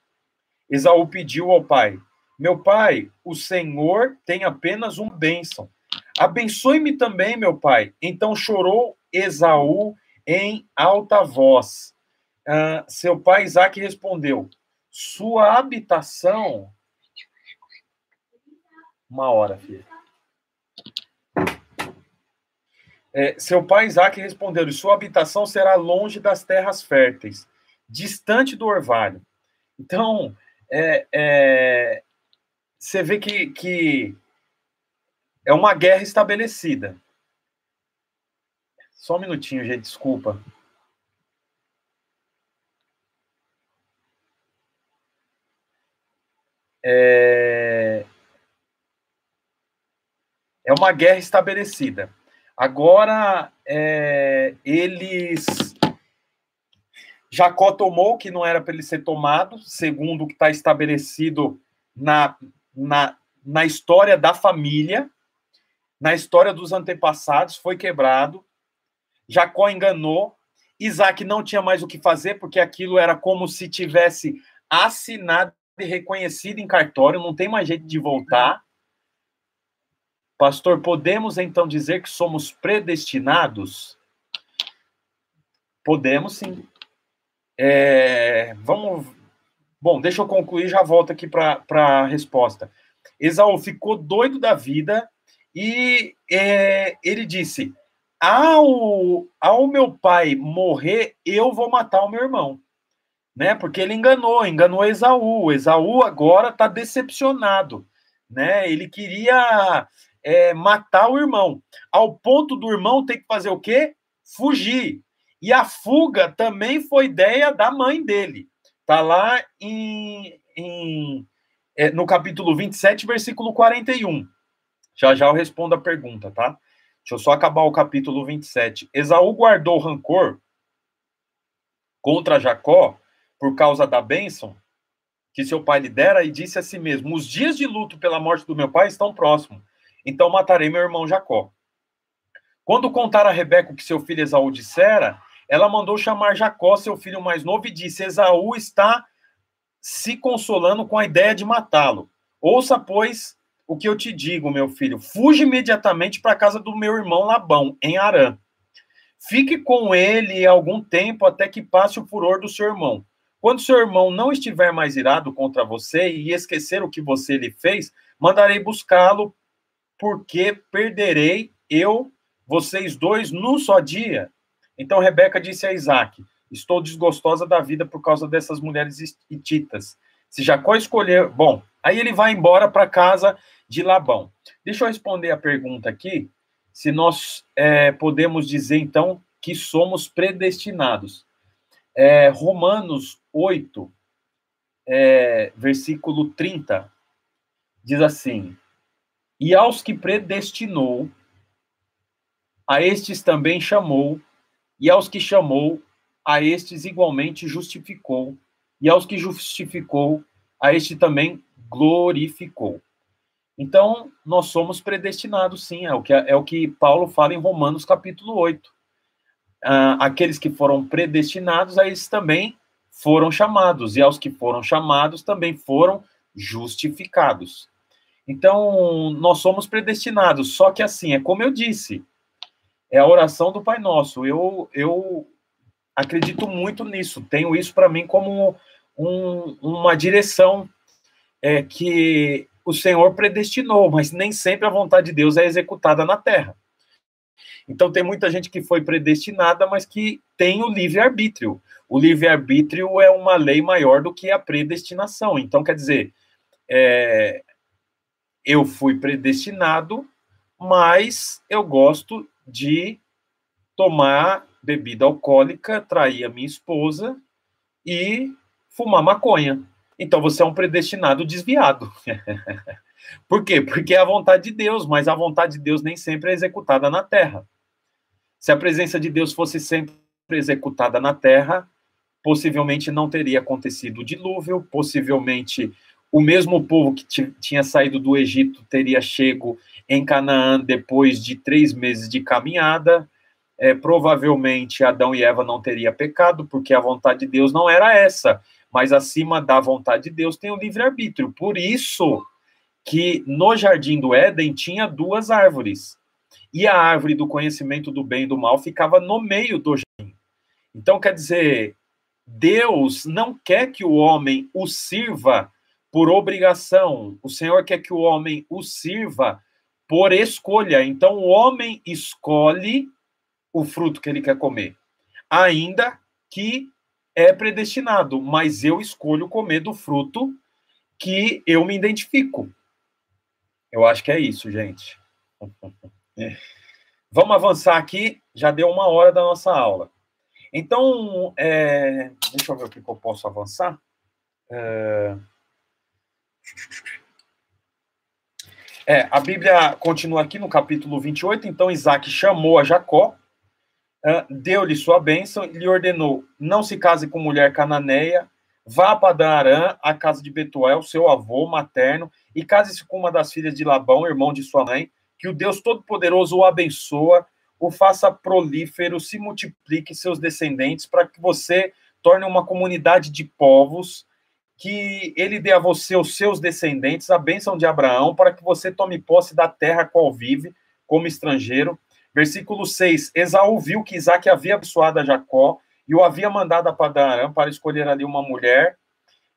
Esaú pediu ao pai: Meu pai, o Senhor tem apenas uma bênção Abençoe-me também, meu pai. Então chorou Esaú em alta voz. Uh, seu pai Isaac respondeu: Sua habitação. Uma hora, filho. É, seu pai Isaac respondeu: Sua habitação será longe das terras férteis, distante do orvalho. Então, é, é, você vê que, que é uma guerra estabelecida. Só um minutinho, gente, desculpa. É, é uma guerra estabelecida. Agora, é... eles. Jacó tomou que não era para ele ser tomado, segundo o que está estabelecido na, na, na história da família na história dos antepassados, foi quebrado. Jacó enganou. Isaac não tinha mais o que fazer, porque aquilo era como se tivesse assinado e reconhecido em cartório, não tem mais jeito de voltar. Pastor, podemos então dizer que somos predestinados? Podemos sim. É, vamos. Bom, deixa eu concluir, já volto aqui para a resposta. Esaú ficou doido da vida e é, ele disse: ao, ao meu pai morrer, eu vou matar o meu irmão. Né? Porque ele enganou, enganou Esaú. Esaú agora está decepcionado. Né? Ele queria é, matar o irmão. Ao ponto do irmão ter que fazer o quê? Fugir. E a fuga também foi ideia da mãe dele. Está lá em, em, é, no capítulo 27, versículo 41. Já já eu respondo a pergunta, tá? Deixa eu só acabar o capítulo 27. Esaú guardou rancor contra Jacó por causa da bênção que seu pai lhe dera e disse a si mesmo: Os dias de luto pela morte do meu pai estão próximos, então matarei meu irmão Jacó. Quando contaram a Rebeca o que seu filho Esaú dissera, ela mandou chamar Jacó, seu filho mais novo, e disse: Esaú está se consolando com a ideia de matá-lo. Ouça, pois, o que eu te digo, meu filho. Fuge imediatamente para a casa do meu irmão Labão, em Arã. Fique com ele algum tempo até que passe o furor do seu irmão. Quando seu irmão não estiver mais irado contra você e esquecer o que você lhe fez, mandarei buscá-lo, porque perderei eu, vocês dois, num só dia. Então Rebeca disse a Isaac: Estou desgostosa da vida por causa dessas mulheres hititas. Se Jacó escolher. Bom, aí ele vai embora para casa de Labão. Deixa eu responder a pergunta aqui. Se nós é, podemos dizer, então, que somos predestinados. É, Romanos 8, é, versículo 30, diz assim: E aos que predestinou, a estes também chamou, e aos que chamou, a estes igualmente justificou, e aos que justificou, a este também glorificou. Então, nós somos predestinados, sim, é o que, é o que Paulo fala em Romanos capítulo 8. Ah, aqueles que foram predestinados, a esses também foram chamados, e aos que foram chamados também foram justificados. Então, nós somos predestinados, só que assim, é como eu disse, é a oração do Pai Nosso. Eu, eu acredito muito nisso, tenho isso para mim como um, uma direção é, que o Senhor predestinou, mas nem sempre a vontade de Deus é executada na terra. Então tem muita gente que foi predestinada, mas que tem o livre-arbítrio. O livre-arbítrio é uma lei maior do que a predestinação. Então, quer dizer, é, eu fui predestinado, mas eu gosto de tomar bebida alcoólica, trair a minha esposa e fumar maconha. Então você é um predestinado desviado. Por quê? Porque é a vontade de Deus, mas a vontade de Deus nem sempre é executada na terra. Se a presença de Deus fosse sempre executada na terra, possivelmente não teria acontecido o dilúvio, possivelmente o mesmo povo que tinha saído do Egito teria chego em Canaã depois de três meses de caminhada, é, provavelmente Adão e Eva não teria pecado, porque a vontade de Deus não era essa, mas acima da vontade de Deus tem o livre-arbítrio. Por isso que no jardim do Éden tinha duas árvores, e a árvore do conhecimento do bem e do mal ficava no meio do jardim. Então, quer dizer, Deus não quer que o homem o sirva por obrigação, o Senhor quer que o homem o sirva por escolha. Então, o homem escolhe o fruto que ele quer comer, ainda que é predestinado, mas eu escolho comer do fruto que eu me identifico. Eu acho que é isso, gente. É. Vamos avançar aqui, já deu uma hora da nossa aula. Então, é... deixa eu ver o que eu posso avançar. É... É, a Bíblia continua aqui no capítulo 28. Então, Isaac chamou a Jacó deu-lhe sua bênção e lhe ordenou: não se case com mulher cananeia, vá para Darã, a casa de Betuel, seu avô materno, e case-se com uma das filhas de Labão, irmão de sua mãe, que o Deus Todo-Poderoso o abençoa, o faça prolífero, se multiplique seus descendentes, para que você torne uma comunidade de povos, que ele dê a você os seus descendentes, a bênção de Abraão, para que você tome posse da terra qual vive como estrangeiro Versículo 6: Esaú viu que Isaac havia abençoado a Jacó e o havia mandado a Padarã para escolher ali uma mulher.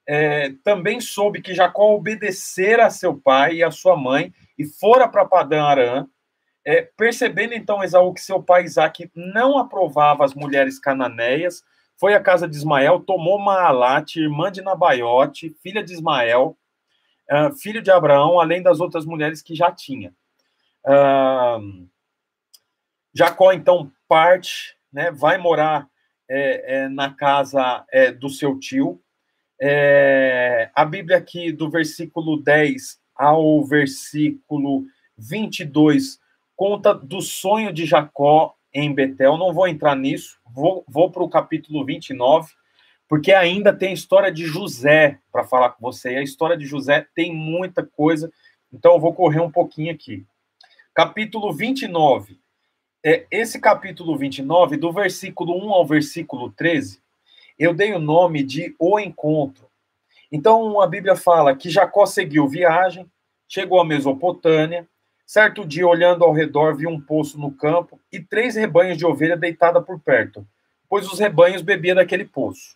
É, também soube que Jacó obedecera a seu pai e a sua mãe e fora para Padã Arã. É, percebendo então Esaú que seu pai Isaac não aprovava as mulheres cananeias, foi à casa de Ismael, tomou Maalate, irmã de Nabaiote, filha de Ismael, uh, filho de Abraão, além das outras mulheres que já tinha. Uh, Jacó, então, parte, né, vai morar é, é, na casa é, do seu tio. É, a Bíblia aqui, do versículo 10 ao versículo 22, conta do sonho de Jacó em Betel. Não vou entrar nisso, vou, vou para o capítulo 29, porque ainda tem a história de José para falar com você. E a história de José tem muita coisa, então eu vou correr um pouquinho aqui. Capítulo 29 é, esse capítulo 29, do versículo 1 ao versículo 13, eu dei o nome de O Encontro. Então a Bíblia fala que Jacó seguiu viagem, chegou à Mesopotâmia, certo dia, olhando ao redor, viu um poço no campo e três rebanhos de ovelha deitada por perto, pois os rebanhos bebiam daquele poço,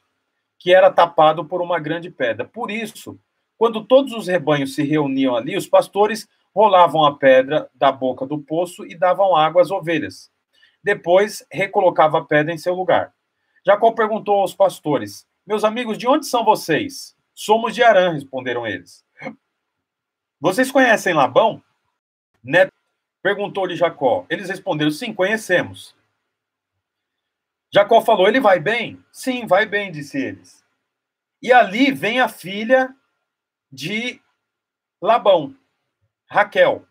que era tapado por uma grande pedra. Por isso, quando todos os rebanhos se reuniam ali, os pastores rolavam a pedra da boca do poço e davam água às ovelhas. Depois, recolocava a pedra em seu lugar. Jacó perguntou aos pastores: Meus amigos, de onde são vocês? Somos de Arã, responderam eles. Vocês conhecem Labão? Né? Perguntou-lhe Jacó. Eles responderam: Sim, conhecemos. Jacó falou: Ele vai bem? Sim, vai bem, disse eles. E ali vem a filha de Labão, Raquel,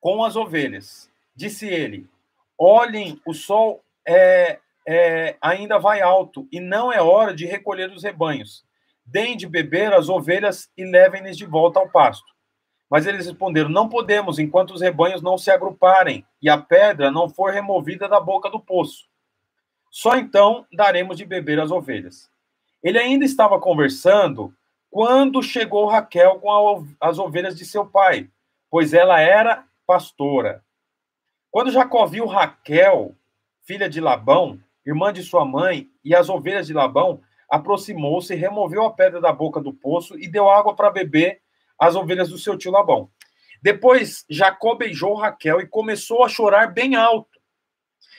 com as ovelhas. Disse ele: Olhem, o sol é, é, ainda vai alto e não é hora de recolher os rebanhos. Deem de beber as ovelhas e levem-nas de volta ao pasto. Mas eles responderam: Não podemos, enquanto os rebanhos não se agruparem e a pedra não for removida da boca do poço. Só então daremos de beber as ovelhas. Ele ainda estava conversando quando chegou Raquel com as ovelhas de seu pai, pois ela era pastora. Quando Jacó viu Raquel, filha de Labão, irmã de sua mãe, e as ovelhas de Labão, aproximou-se, removeu a pedra da boca do poço e deu água para beber às ovelhas do seu tio Labão. Depois, Jacó beijou Raquel e começou a chorar bem alto.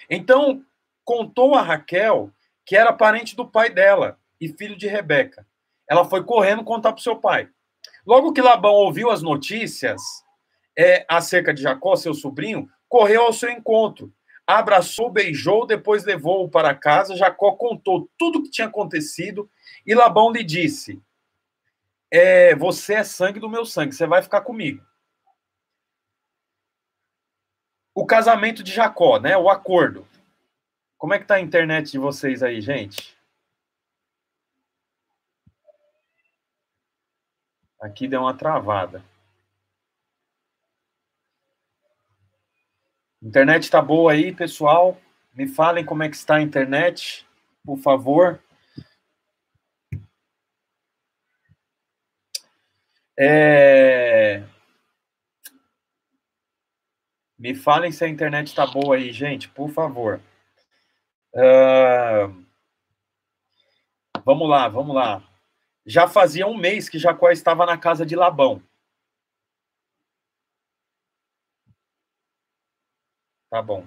Então, contou a Raquel que era parente do pai dela e filho de Rebeca. Ela foi correndo contar para o seu pai. Logo que Labão ouviu as notícias é, acerca de Jacó, seu sobrinho, correu ao seu encontro abraçou, beijou, depois levou-o para casa. Jacó contou tudo o que tinha acontecido e Labão lhe disse: é, Você é sangue do meu sangue, você vai ficar comigo. O casamento de Jacó, né? O acordo. Como é que tá a internet de vocês aí, gente? Aqui deu uma travada. Internet está boa aí, pessoal? Me falem como é que está a internet, por favor. É... Me falem se a internet está boa aí, gente, por favor. Uh... Vamos lá, vamos lá. Já fazia um mês que Jacó estava na casa de Labão. Tá bom.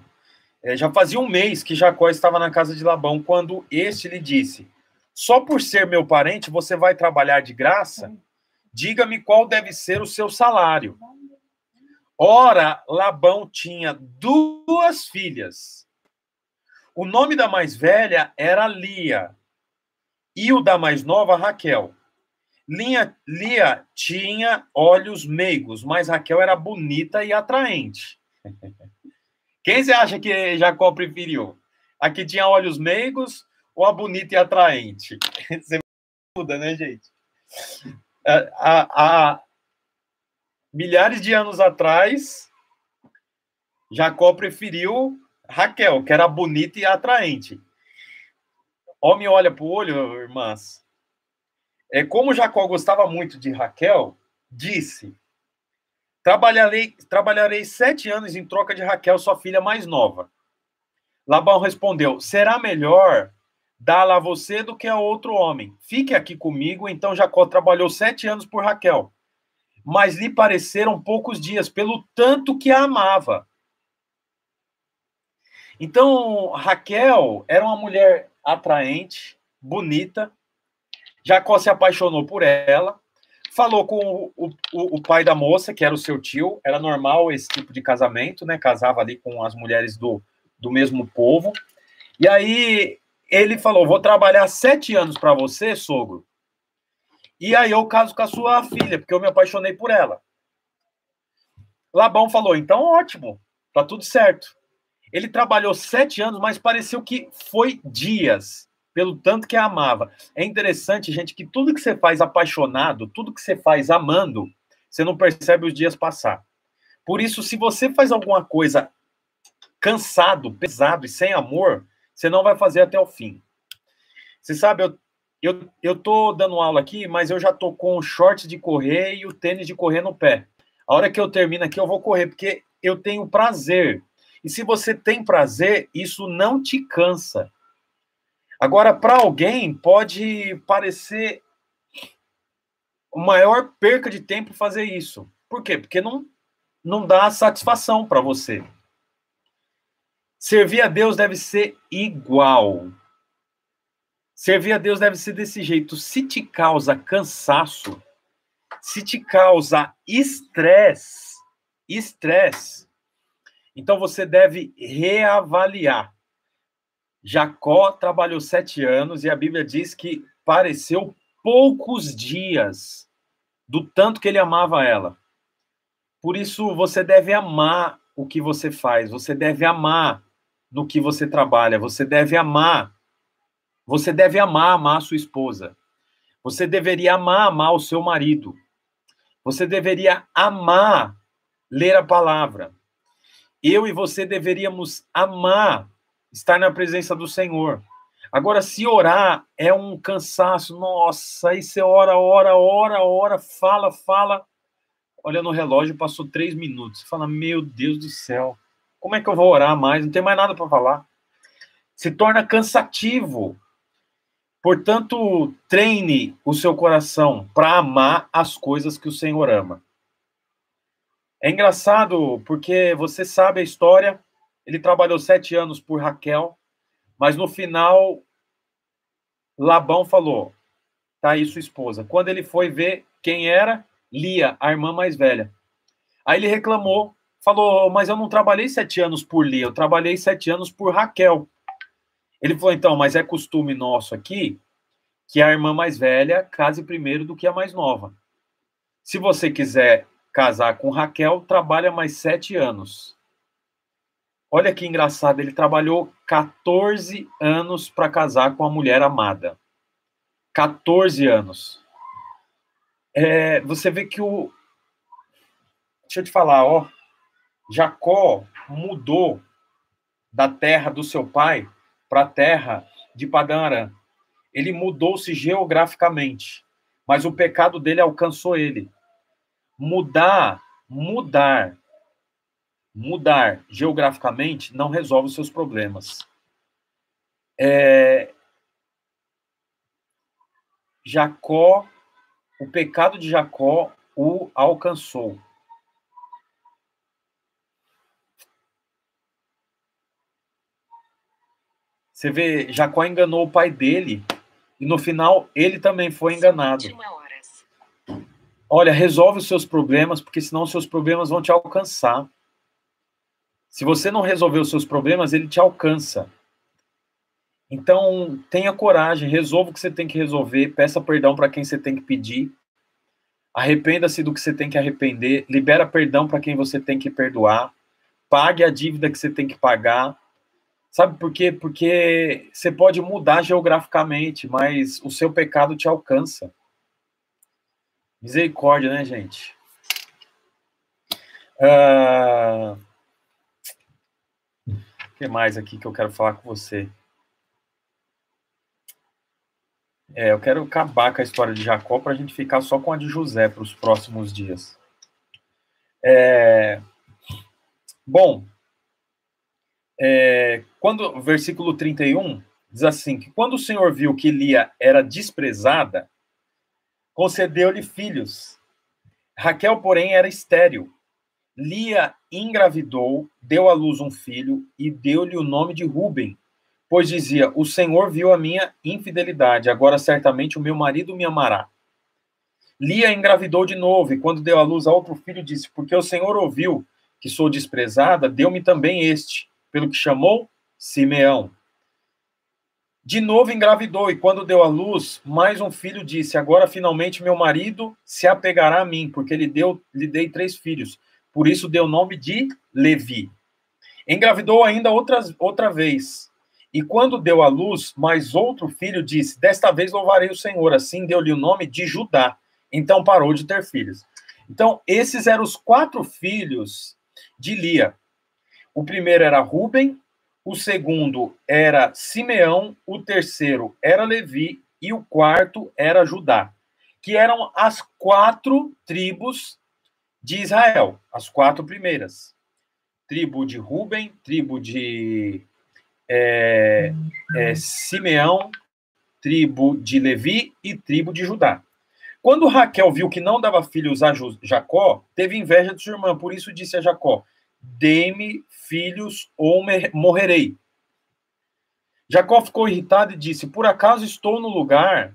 É, já fazia um mês que Jacó estava na casa de Labão quando este lhe disse: Só por ser meu parente você vai trabalhar de graça? Diga-me qual deve ser o seu salário. Ora, Labão tinha duas filhas. O nome da mais velha era Lia e o da mais nova, Raquel. Lia, Lia tinha olhos meigos, mas Raquel era bonita e atraente. Quem você acha que Jacó preferiu? A que tinha olhos meigos ou a bonita e atraente? Você muda, né, gente? Há, milhares de anos atrás, Jacó preferiu Raquel, que era bonita e atraente. Homem olha para o olho, irmãs. É, como Jacó gostava muito de Raquel, disse: Trabalharei, trabalharei sete anos em troca de Raquel, sua filha mais nova. Labão respondeu: Será melhor dá-la a você do que a outro homem. Fique aqui comigo. Então Jacó trabalhou sete anos por Raquel, mas lhe pareceram poucos dias, pelo tanto que a amava. Então Raquel era uma mulher atraente, bonita. Jacó se apaixonou por ela falou com o, o, o, pai da moça, que era o seu tio, era normal esse tipo de casamento, né? Casava ali com as mulheres do, do mesmo povo. E aí ele falou: Vou trabalhar sete anos para você, sogro. E aí eu caso com a sua filha, porque eu me apaixonei por ela. Labão falou: Então ótimo, tá tudo certo. Ele trabalhou sete anos, mas pareceu que foi dias pelo tanto que a amava. É interessante, gente, que tudo que você faz apaixonado, tudo que você faz amando, você não percebe os dias passar. Por isso, se você faz alguma coisa cansado, pesado e sem amor, você não vai fazer até o fim. Você sabe, eu eu, eu tô dando aula aqui, mas eu já tô com o short de correr e o tênis de correr no pé. A hora que eu termino aqui, eu vou correr, porque eu tenho prazer. E se você tem prazer, isso não te cansa. Agora, para alguém, pode parecer uma maior perca de tempo fazer isso. Por quê? Porque não, não dá satisfação para você. Servir a Deus deve ser igual. Servir a Deus deve ser desse jeito. Se te causa cansaço, se te causa estresse, estresse, então você deve reavaliar. Jacó trabalhou sete anos e a Bíblia diz que pareceu poucos dias do tanto que ele amava ela. Por isso, você deve amar o que você faz, você deve amar no que você trabalha, você deve amar. Você deve amar, amar a sua esposa. Você deveria amar, amar o seu marido. Você deveria amar ler a palavra. Eu e você deveríamos amar estar na presença do Senhor. Agora, se orar é um cansaço, nossa, aí você ora, ora, ora, ora, fala, fala. Olha no relógio, passou três minutos. Você fala, meu Deus do céu, como é que eu vou orar mais? Não tem mais nada para falar. Se torna cansativo. Portanto, treine o seu coração para amar as coisas que o Senhor ama. É engraçado porque você sabe a história. Ele trabalhou sete anos por Raquel, mas no final, Labão falou: tá aí sua esposa. Quando ele foi ver quem era, Lia, a irmã mais velha. Aí ele reclamou, falou: mas eu não trabalhei sete anos por Lia, eu trabalhei sete anos por Raquel. Ele falou: então, mas é costume nosso aqui que a irmã mais velha case primeiro do que a mais nova. Se você quiser casar com Raquel, trabalha mais sete anos. Olha que engraçado, ele trabalhou 14 anos para casar com a mulher amada. 14 anos. É, você vê que o. Deixa eu te falar, ó. Jacó mudou da terra do seu pai para a terra de Padan Ele mudou-se geograficamente, mas o pecado dele alcançou ele. Mudar, mudar mudar geograficamente não resolve os seus problemas. É... Jacó, o pecado de Jacó o alcançou. Você vê, Jacó enganou o pai dele e no final ele também foi enganado. Olha, resolve os seus problemas, porque senão os seus problemas vão te alcançar. Se você não resolver os seus problemas, ele te alcança. Então, tenha coragem, resolva o que você tem que resolver, peça perdão para quem você tem que pedir, arrependa-se do que você tem que arrepender, libera perdão para quem você tem que perdoar, pague a dívida que você tem que pagar. Sabe por quê? Porque você pode mudar geograficamente, mas o seu pecado te alcança. Misericórdia, né, gente? Uh, que mais aqui que eu quero falar com você? É, eu quero acabar com a história de Jacó para a gente ficar só com a de José para os próximos dias. É, bom, é, quando versículo 31 diz assim: que quando o Senhor viu que Lia era desprezada, concedeu-lhe filhos. Raquel, porém, era estéril Lia engravidou, deu à luz um filho e deu-lhe o nome de Ruben, pois dizia: O Senhor viu a minha infidelidade, agora certamente o meu marido me amará. Lia engravidou de novo e, quando deu à luz a outro filho, disse: Porque o Senhor ouviu que sou desprezada, deu-me também este, pelo que chamou Simeão. De novo engravidou, e quando deu à luz, mais um filho disse: Agora finalmente meu marido se apegará a mim, porque lhe, deu, lhe dei três filhos por isso deu o nome de Levi. Engravidou ainda outras, outra vez. E quando deu à luz, mais outro filho disse: Desta vez louvarei o Senhor. Assim deu-lhe o nome de Judá. Então parou de ter filhos. Então, esses eram os quatro filhos de Lia. O primeiro era Ruben, o segundo era Simeão, o terceiro era Levi e o quarto era Judá, que eram as quatro tribos de Israel, as quatro primeiras. Tribo de Ruben, tribo de é, é, Simeão, tribo de Levi e tribo de Judá. Quando Raquel viu que não dava filhos a Jacó, teve inveja de sua irmã, por isso disse a Jacó: Dê-me filhos ou morrerei. Jacó ficou irritado e disse: Por acaso estou no lugar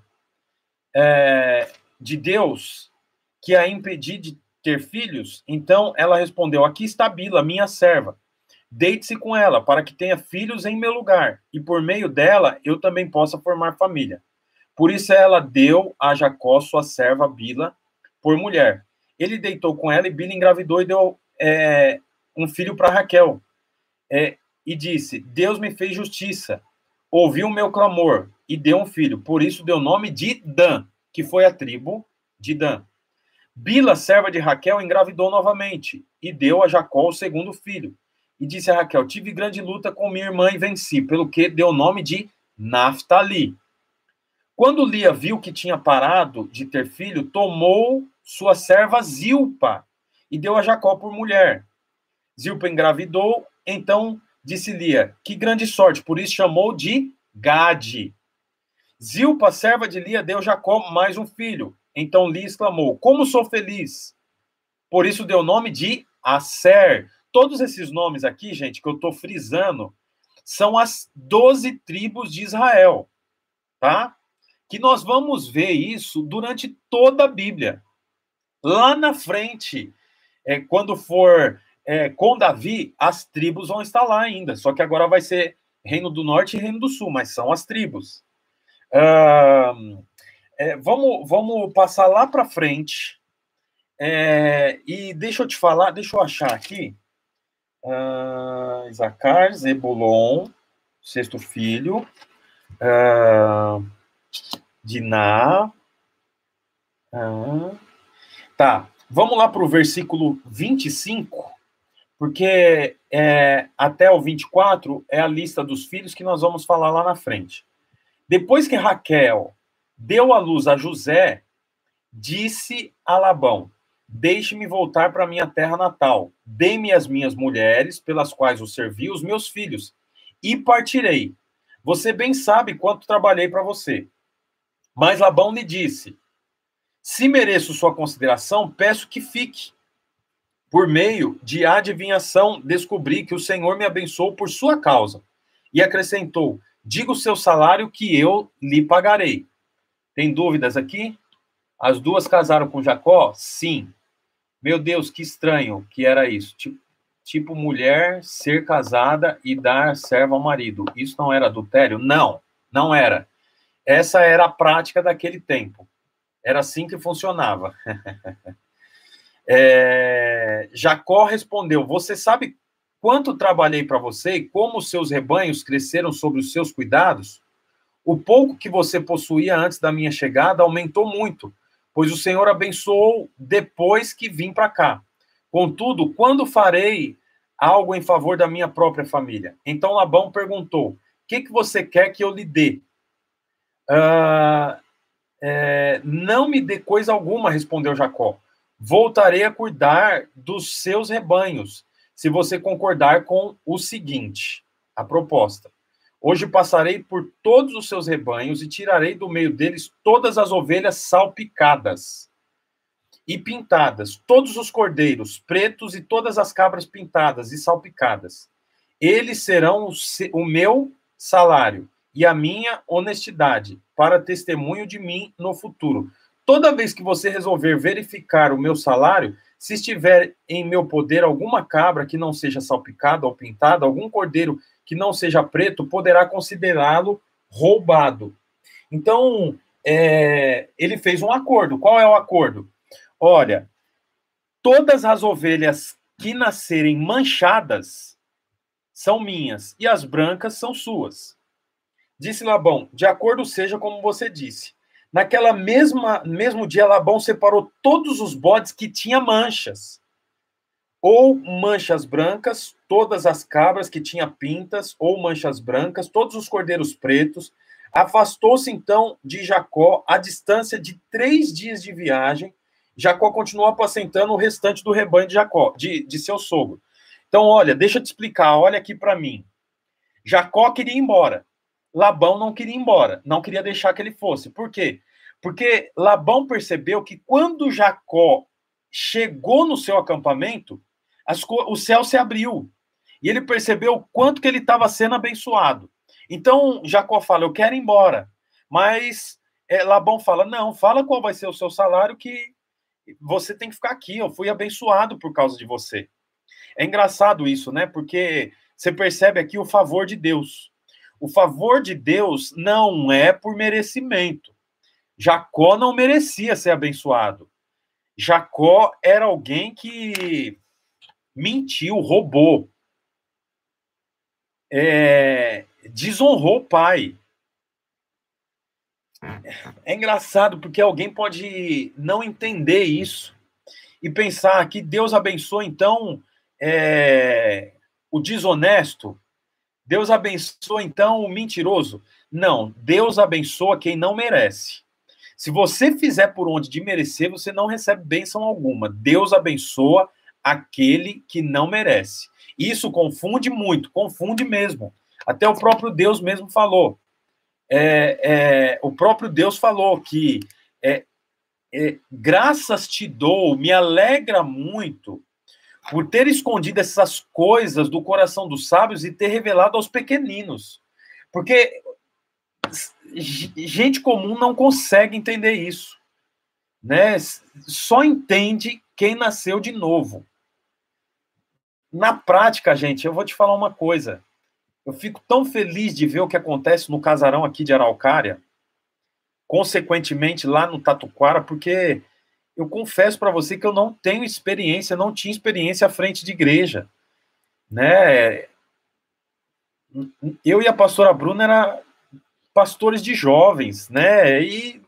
é, de Deus que a impedi de ter filhos? Então ela respondeu: Aqui está Bila, minha serva. Deite-se com ela, para que tenha filhos em meu lugar, e por meio dela eu também possa formar família. Por isso ela deu a Jacó, sua serva Bila, por mulher. Ele deitou com ela e Bila engravidou e deu é, um filho para Raquel. É, e disse: Deus me fez justiça, ouviu o meu clamor e deu um filho. Por isso deu o nome de Dan, que foi a tribo de Dan. Bila, serva de Raquel, engravidou novamente e deu a Jacó o segundo filho. E disse a Raquel: Tive grande luta com minha irmã e venci, pelo que deu o nome de Naphtali. Quando Lia viu que tinha parado de ter filho, tomou sua serva Zilpa e deu a Jacó por mulher. Zilpa engravidou, então disse Lia: Que grande sorte, por isso chamou de Gade. Zilpa, serva de Lia, deu Jacó mais um filho. Então Lia exclamou: Como sou feliz! Por isso deu o nome de Aser. Todos esses nomes aqui, gente, que eu estou frisando, são as doze tribos de Israel, tá? que nós vamos ver isso durante toda a Bíblia. Lá na frente, é, quando for é, com Davi, as tribos vão estar lá ainda, só que agora vai ser Reino do Norte e Reino do Sul, mas são as tribos. Uh, é, vamos, vamos passar lá para frente. É, e deixa eu te falar, deixa eu achar aqui. Uh, Isacar, Zebulon, sexto filho. Uh, Diná. Ah. Tá, vamos lá para o versículo 25, porque é, até o 24 é a lista dos filhos que nós vamos falar lá na frente. Depois que Raquel deu a luz a José, disse a Labão: Deixe-me voltar para minha terra natal. Dê-me as minhas mulheres, pelas quais o servi, os meus filhos, e partirei. Você bem sabe quanto trabalhei para você. Mas Labão lhe disse: Se mereço sua consideração, peço que fique. Por meio de adivinhação, descobri que o Senhor me abençoou por sua causa. E acrescentou: Diga o seu salário que eu lhe pagarei. Tem dúvidas aqui? As duas casaram com Jacó? Sim. Meu Deus, que estranho que era isso. Tipo, tipo mulher ser casada e dar servo ao marido. Isso não era adultério? Não, não era. Essa era a prática daquele tempo. Era assim que funcionava. é, Jacó respondeu: Você sabe quanto trabalhei para você e como os seus rebanhos cresceram sobre os seus cuidados? O pouco que você possuía antes da minha chegada aumentou muito, pois o Senhor abençoou depois que vim para cá. Contudo, quando farei algo em favor da minha própria família? Então Labão perguntou: O que, que você quer que eu lhe dê? Ah, é, não me dê coisa alguma, respondeu Jacó. Voltarei a cuidar dos seus rebanhos, se você concordar com o seguinte: a proposta. Hoje passarei por todos os seus rebanhos e tirarei do meio deles todas as ovelhas salpicadas e pintadas, todos os cordeiros pretos e todas as cabras pintadas e salpicadas. Eles serão o meu salário e a minha honestidade para testemunho de mim no futuro. Toda vez que você resolver verificar o meu salário, se estiver em meu poder alguma cabra que não seja salpicada ou pintada, algum cordeiro que não seja preto, poderá considerá-lo roubado. Então, é, ele fez um acordo. Qual é o acordo? Olha, todas as ovelhas que nascerem manchadas são minhas e as brancas são suas. Disse Labão: De acordo seja como você disse. Naquela mesma mesmo dia, Labão separou todos os bodes que tinha manchas, ou manchas brancas, todas as cabras que tinha pintas, ou manchas brancas, todos os cordeiros pretos, Afastou-se então de Jacó a distância de três dias de viagem. Jacó continuou apacentando o restante do rebanho de Jacó, de, de seu sogro. Então, olha, deixa eu te explicar, olha aqui para mim. Jacó queria ir embora. Labão não queria ir embora, não queria deixar que ele fosse. Por quê? Porque Labão percebeu que quando Jacó chegou no seu acampamento, o céu se abriu. E ele percebeu o quanto que ele estava sendo abençoado. Então, Jacó fala: Eu quero ir embora. Mas é, Labão fala: Não, fala qual vai ser o seu salário, que você tem que ficar aqui. Eu fui abençoado por causa de você. É engraçado isso, né? Porque você percebe aqui o favor de Deus. O favor de Deus não é por merecimento. Jacó não merecia ser abençoado. Jacó era alguém que mentiu, roubou, é, desonrou o pai. É engraçado porque alguém pode não entender isso e pensar que Deus abençoa então é, o desonesto, Deus abençoa então o mentiroso. Não, Deus abençoa quem não merece. Se você fizer por onde de merecer, você não recebe bênção alguma. Deus abençoa aquele que não merece. Isso confunde muito, confunde mesmo. Até o próprio Deus mesmo falou. É, é, o próprio Deus falou que é, é graças te dou, me alegra muito por ter escondido essas coisas do coração dos sábios e ter revelado aos pequeninos. Porque gente comum não consegue entender isso. Né? Só entende quem nasceu de novo. Na prática, gente, eu vou te falar uma coisa. Eu fico tão feliz de ver o que acontece no casarão aqui de Araucária, consequentemente lá no Tatuquara, porque eu confesso para você que eu não tenho experiência, não tinha experiência à frente de igreja, né? Eu e a pastora Bruna era pastores de jovens, né? E,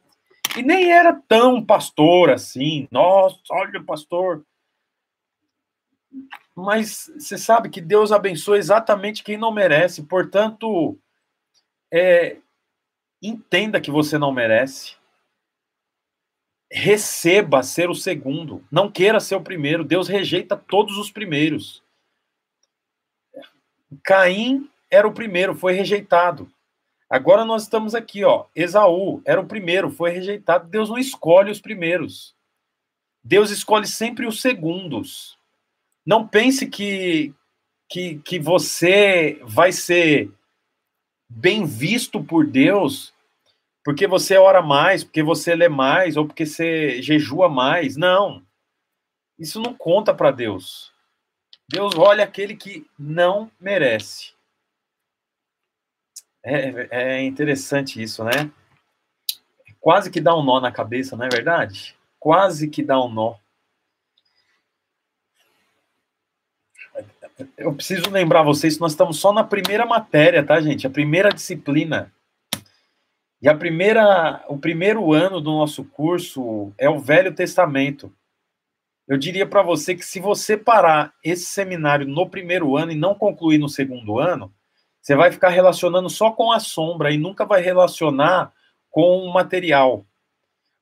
e nem era tão pastor assim. Nossa, olha o pastor. Mas você sabe que Deus abençoa exatamente quem não merece. Portanto, é, entenda que você não merece receba ser o segundo, não queira ser o primeiro. Deus rejeita todos os primeiros. Caim era o primeiro, foi rejeitado. Agora nós estamos aqui, ó. Esaú era o primeiro, foi rejeitado. Deus não escolhe os primeiros. Deus escolhe sempre os segundos. Não pense que que, que você vai ser bem visto por Deus porque você ora mais, porque você lê mais, ou porque você jejua mais. Não. Isso não conta para Deus. Deus olha aquele que não merece. É, é interessante isso, né? Quase que dá um nó na cabeça, não é verdade? Quase que dá um nó. Eu preciso lembrar vocês que nós estamos só na primeira matéria, tá, gente? A primeira disciplina. E a primeira, o primeiro ano do nosso curso é o Velho Testamento. Eu diria para você que se você parar esse seminário no primeiro ano e não concluir no segundo ano, você vai ficar relacionando só com a sombra e nunca vai relacionar com o material.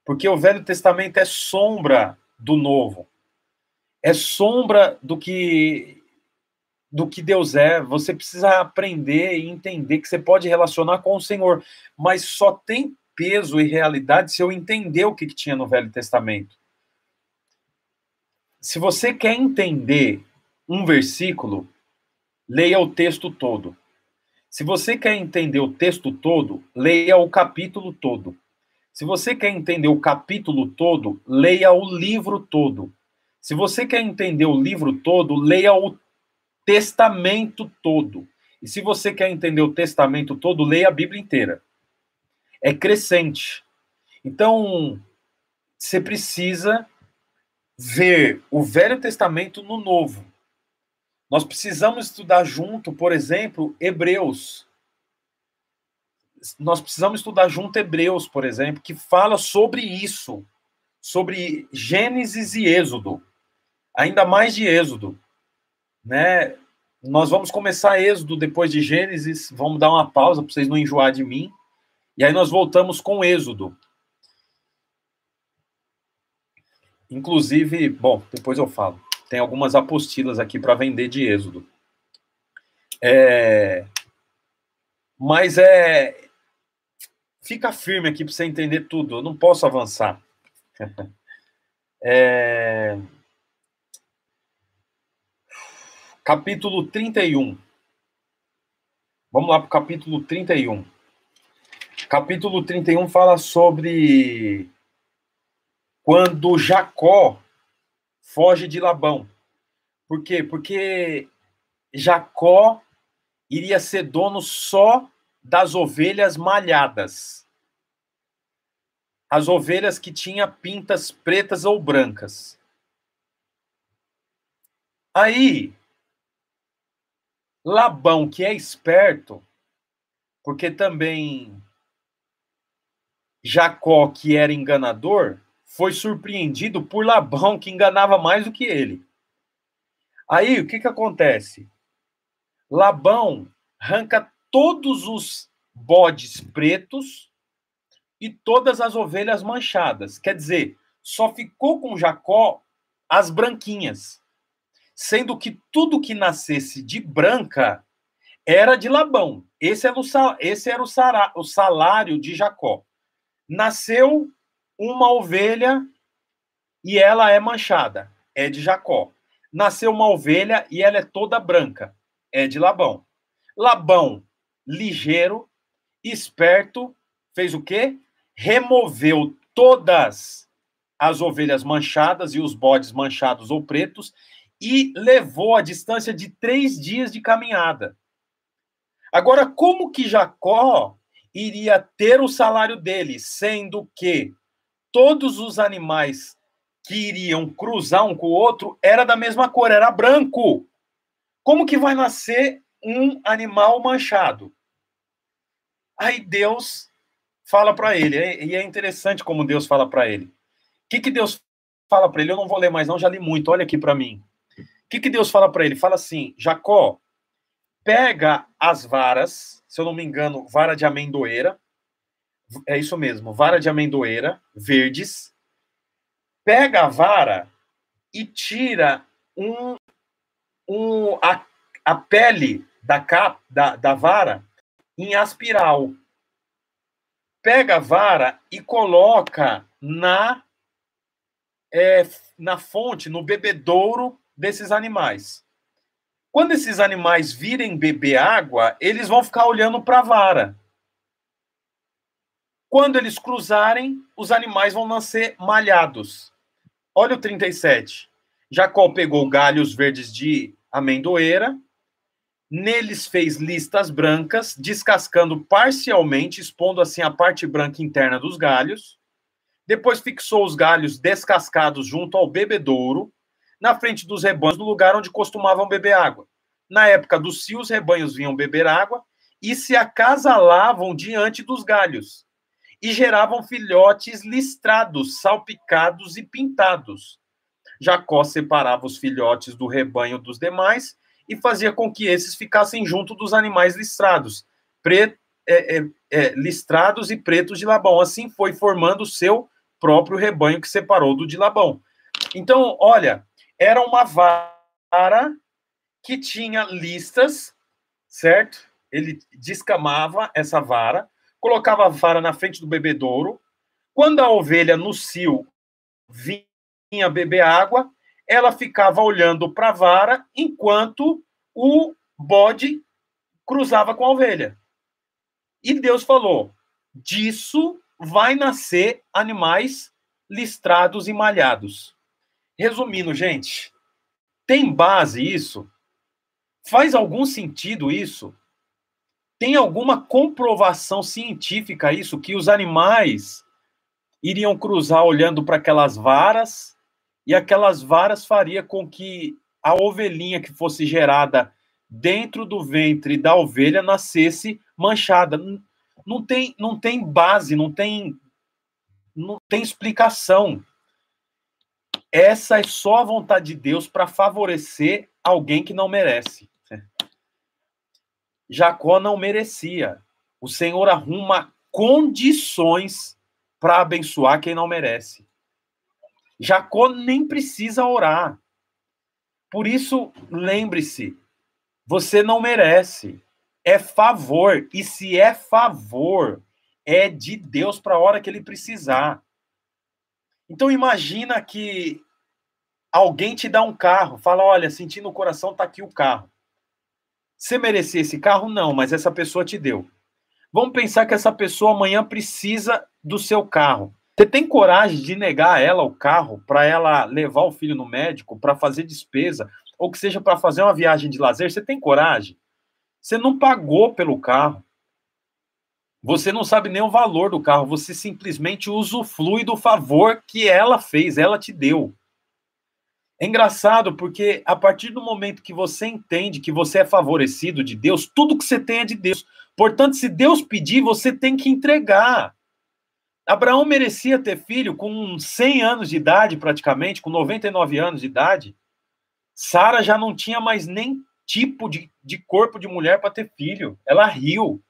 Porque o Velho Testamento é sombra do Novo. É sombra do que do que Deus é, você precisa aprender e entender que você pode relacionar com o Senhor, mas só tem peso e realidade se eu entender o que, que tinha no Velho Testamento. Se você quer entender um versículo, leia o texto todo. Se você quer entender o texto todo, leia o capítulo todo. Se você quer entender o capítulo todo, leia o livro todo. Se você quer entender o livro todo, leia o testamento todo. E se você quer entender o testamento todo, leia a Bíblia inteira. É crescente. Então, você precisa ver o Velho Testamento no Novo. Nós precisamos estudar junto, por exemplo, Hebreus. Nós precisamos estudar junto Hebreus, por exemplo, que fala sobre isso, sobre Gênesis e Êxodo, ainda mais de Êxodo né? Nós vamos começar Êxodo depois de Gênesis, vamos dar uma pausa para vocês não enjoar de mim. E aí nós voltamos com Êxodo. Inclusive, bom, depois eu falo. Tem algumas apostilas aqui para vender de Êxodo. É... Mas é. Fica firme aqui para você entender tudo. Eu não posso avançar. é... Capítulo 31. Vamos lá para o capítulo 31. Capítulo 31 fala sobre quando Jacó foge de Labão. Por quê? Porque Jacó iria ser dono só das ovelhas malhadas. As ovelhas que tinham pintas pretas ou brancas. Aí, Labão, que é esperto, porque também Jacó, que era enganador, foi surpreendido por Labão, que enganava mais do que ele. Aí, o que, que acontece? Labão arranca todos os bodes pretos e todas as ovelhas manchadas. Quer dizer, só ficou com Jacó as branquinhas. Sendo que tudo que nascesse de branca era de Labão. Esse era o, esse era o salário de Jacó. Nasceu uma ovelha e ela é manchada, é de Jacó. Nasceu uma ovelha e ela é toda branca, é de Labão. Labão, ligeiro, esperto, fez o quê? Removeu todas as ovelhas manchadas e os bodes manchados ou pretos e levou a distância de três dias de caminhada. Agora, como que Jacó iria ter o salário dele, sendo que todos os animais que iriam cruzar um com o outro era da mesma cor, era branco. Como que vai nascer um animal manchado? Aí Deus fala para ele, e é interessante como Deus fala para ele. O que, que Deus fala para ele? Eu não vou ler mais, não, já li muito, olha aqui para mim. Que, que Deus fala para ele? Fala assim: Jacó, pega as varas, se eu não me engano, vara de amendoeira, é isso mesmo, vara de amendoeira, verdes. Pega a vara e tira um, um, a, a pele da, cap, da, da vara em aspiral. Pega a vara e coloca na, é, na fonte, no bebedouro desses animais. Quando esses animais virem beber água, eles vão ficar olhando para a vara. Quando eles cruzarem, os animais vão nascer malhados. Olha o 37. Jacó pegou galhos verdes de amendoeira, neles fez listas brancas, descascando parcialmente, expondo assim a parte branca interna dos galhos. Depois fixou os galhos descascados junto ao bebedouro, na frente dos rebanhos, no lugar onde costumavam beber água. Na época do cio, os rebanhos vinham beber água e se acasalavam diante dos galhos e geravam filhotes listrados, salpicados e pintados. Jacó separava os filhotes do rebanho dos demais e fazia com que esses ficassem junto dos animais listrados, pre, é, é, é, listrados e pretos de Labão. Assim foi formando o seu próprio rebanho que separou do de Labão. Então, olha, era uma vara que tinha listas, certo? Ele descamava essa vara, colocava a vara na frente do bebedouro. Quando a ovelha no cio vinha beber água, ela ficava olhando para a vara enquanto o bode cruzava com a ovelha. E Deus falou: disso vai nascer animais listrados e malhados. Resumindo, gente, tem base isso? Faz algum sentido isso? Tem alguma comprovação científica isso que os animais iriam cruzar olhando para aquelas varas e aquelas varas faria com que a ovelhinha que fosse gerada dentro do ventre da ovelha nascesse manchada. Não tem, não tem base, não tem, não tem explicação. Essa é só a vontade de Deus para favorecer alguém que não merece. Jacó não merecia. O Senhor arruma condições para abençoar quem não merece. Jacó nem precisa orar. Por isso, lembre-se, você não merece. É favor. E se é favor, é de Deus para a hora que ele precisar. Então imagina que alguém te dá um carro, fala, olha, sentindo o coração, tá aqui o carro. Você merecia esse carro? Não, mas essa pessoa te deu. Vamos pensar que essa pessoa amanhã precisa do seu carro. Você tem coragem de negar a ela o carro para ela levar o filho no médico, para fazer despesa, ou que seja para fazer uma viagem de lazer? Você tem coragem? Você não pagou pelo carro. Você não sabe nem o valor do carro, você simplesmente usufrui do favor que ela fez, ela te deu. É engraçado porque a partir do momento que você entende que você é favorecido de Deus, tudo que você tem é de Deus. Portanto, se Deus pedir, você tem que entregar. Abraão merecia ter filho com 100 anos de idade, praticamente, com 99 anos de idade. Sara já não tinha mais nem tipo de, de corpo de mulher para ter filho. Ela riu.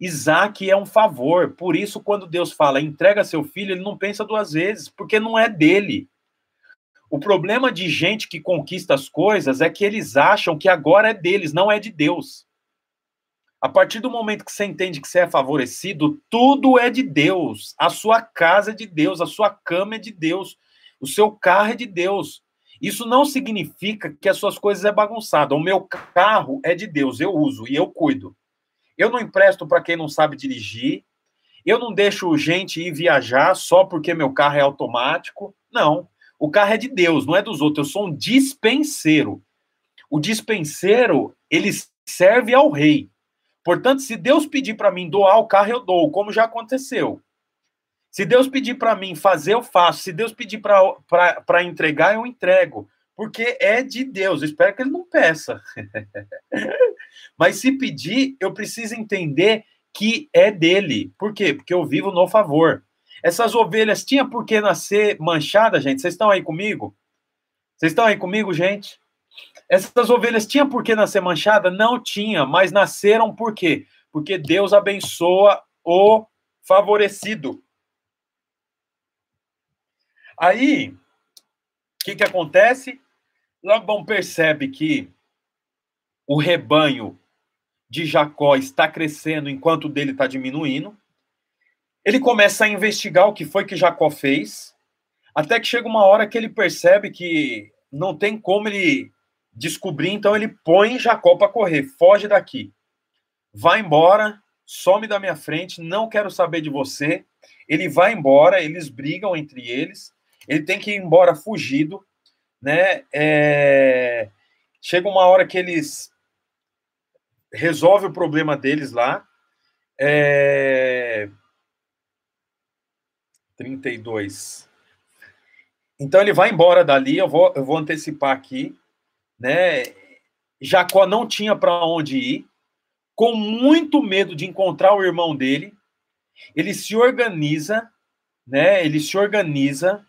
Isaac é um favor. Por isso, quando Deus fala entrega seu filho, ele não pensa duas vezes, porque não é dele. O problema de gente que conquista as coisas é que eles acham que agora é deles, não é de Deus. A partir do momento que você entende que você é favorecido, tudo é de Deus. A sua casa é de Deus, a sua cama é de Deus, o seu carro é de Deus. Isso não significa que as suas coisas é bagunçado. O meu carro é de Deus, eu uso e eu cuido. Eu não empresto para quem não sabe dirigir. Eu não deixo gente ir viajar só porque meu carro é automático. Não. O carro é de Deus, não é dos outros. Eu sou um dispenseiro. O dispenseiro, ele serve ao rei. Portanto, se Deus pedir para mim doar o carro, eu dou, como já aconteceu. Se Deus pedir para mim fazer, eu faço. Se Deus pedir para entregar, eu entrego. Porque é de Deus. Eu espero que ele não peça. Mas se pedir, eu preciso entender que é dele. Por quê? Porque eu vivo no favor. Essas ovelhas tinham por que nascer manchadas, gente? Vocês estão aí comigo? Vocês estão aí comigo, gente? Essas ovelhas tinham por que nascer manchada? Não tinha, mas nasceram por quê? Porque Deus abençoa o favorecido. Aí, o que, que acontece? Labão percebe que o rebanho de Jacó está crescendo enquanto o dele está diminuindo. Ele começa a investigar o que foi que Jacó fez, até que chega uma hora que ele percebe que não tem como ele descobrir, então ele põe Jacó para correr, foge daqui. Vai embora, some da minha frente, não quero saber de você. Ele vai embora, eles brigam entre eles, ele tem que ir embora fugido, né? É... Chega uma hora que eles resolvem o problema deles lá. É... 32. Então ele vai embora dali, eu vou, eu vou antecipar aqui né? Jacó não tinha para onde ir, com muito medo de encontrar o irmão dele, ele se organiza, né? Ele se organiza.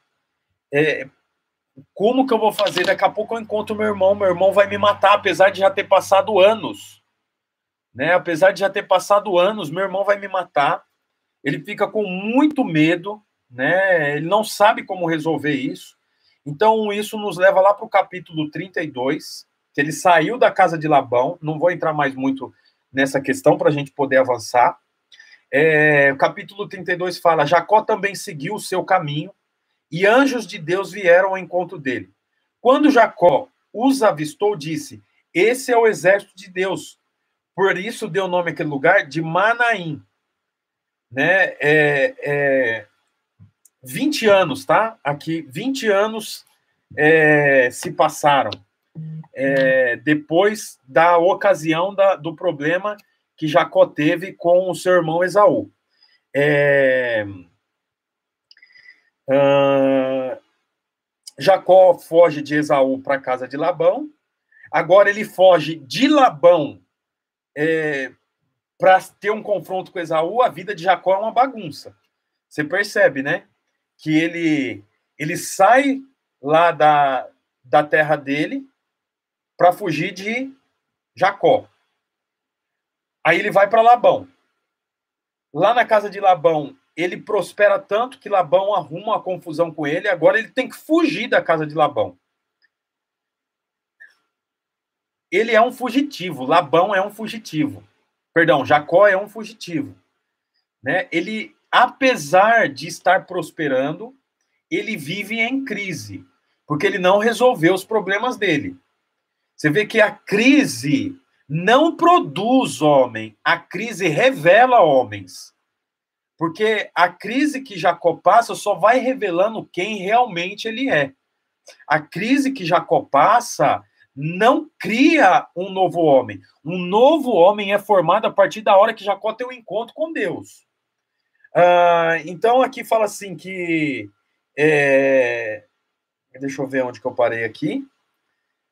É, como que eu vou fazer? Daqui a pouco eu encontro meu irmão, meu irmão vai me matar, apesar de já ter passado anos, né? Apesar de já ter passado anos, meu irmão vai me matar. Ele fica com muito medo, né? Ele não sabe como resolver isso. Então, isso nos leva lá para o capítulo 32, que ele saiu da casa de Labão. Não vou entrar mais muito nessa questão para a gente poder avançar. É, o capítulo 32 fala: Jacó também seguiu o seu caminho e anjos de Deus vieram ao encontro dele. Quando Jacó os avistou, disse: Esse é o exército de Deus. Por isso deu o nome àquele lugar de Manaim. Né? É, é, 20 anos, tá? Aqui, 20 anos é, se passaram é, depois da ocasião da, do problema que Jacó teve com o seu irmão Esaú. É, uh, Jacó foge de Esaú para a casa de Labão. Agora ele foge de Labão é, para ter um confronto com Esaú. A vida de Jacó é uma bagunça. Você percebe, né? que ele, ele sai lá da, da terra dele para fugir de Jacó. Aí ele vai para Labão. Lá na casa de Labão, ele prospera tanto que Labão arruma uma confusão com ele, agora ele tem que fugir da casa de Labão. Ele é um fugitivo, Labão é um fugitivo. Perdão, Jacó é um fugitivo. Né? Ele, apesar de estar prosperando, ele vive em crise, porque ele não resolveu os problemas dele. Você vê que a crise não produz homem, a crise revela homens. Porque a crise que Jacó passa só vai revelando quem realmente ele é. A crise que Jacó passa não cria um novo homem. Um novo homem é formado a partir da hora que Jacó tem um encontro com Deus. Uh, então aqui fala assim que. É... Deixa eu ver onde que eu parei aqui.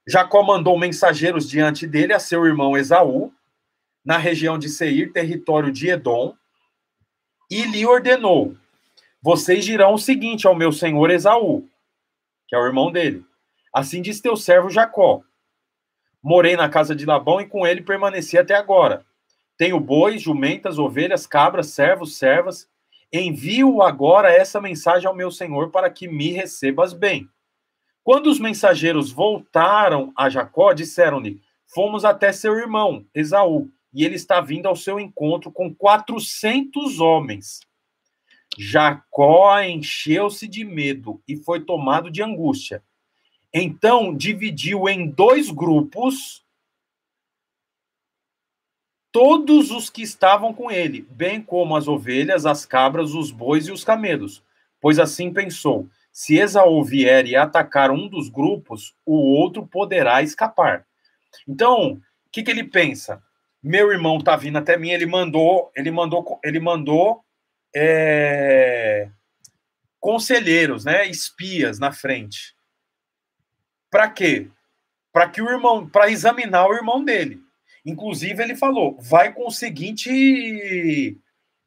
Jacó mandou mensageiros diante dele a seu irmão Esaú, na região de Seir, território de Edom, e lhe ordenou: Vocês dirão o seguinte ao meu senhor Esaú, que é o irmão dele. Assim diz teu servo Jacó: Morei na casa de Labão e com ele permaneci até agora. Tenho bois, jumentas, ovelhas, cabras, servos, servas. Envio agora essa mensagem ao meu senhor para que me recebas bem. Quando os mensageiros voltaram a Jacó, disseram-lhe: Fomos até seu irmão, Esaú, e ele está vindo ao seu encontro com 400 homens. Jacó encheu-se de medo e foi tomado de angústia. Então dividiu em dois grupos todos os que estavam com ele, bem como as ovelhas, as cabras, os bois e os camelos. Pois assim pensou: se Esaú vier e atacar um dos grupos, o outro poderá escapar. Então, o que, que ele pensa? Meu irmão está vindo até mim, ele mandou, ele mandou, ele mandou é, conselheiros, né, espias na frente. Para quê? Para que o irmão, para examinar o irmão dele. Inclusive ele falou, vai com o seguinte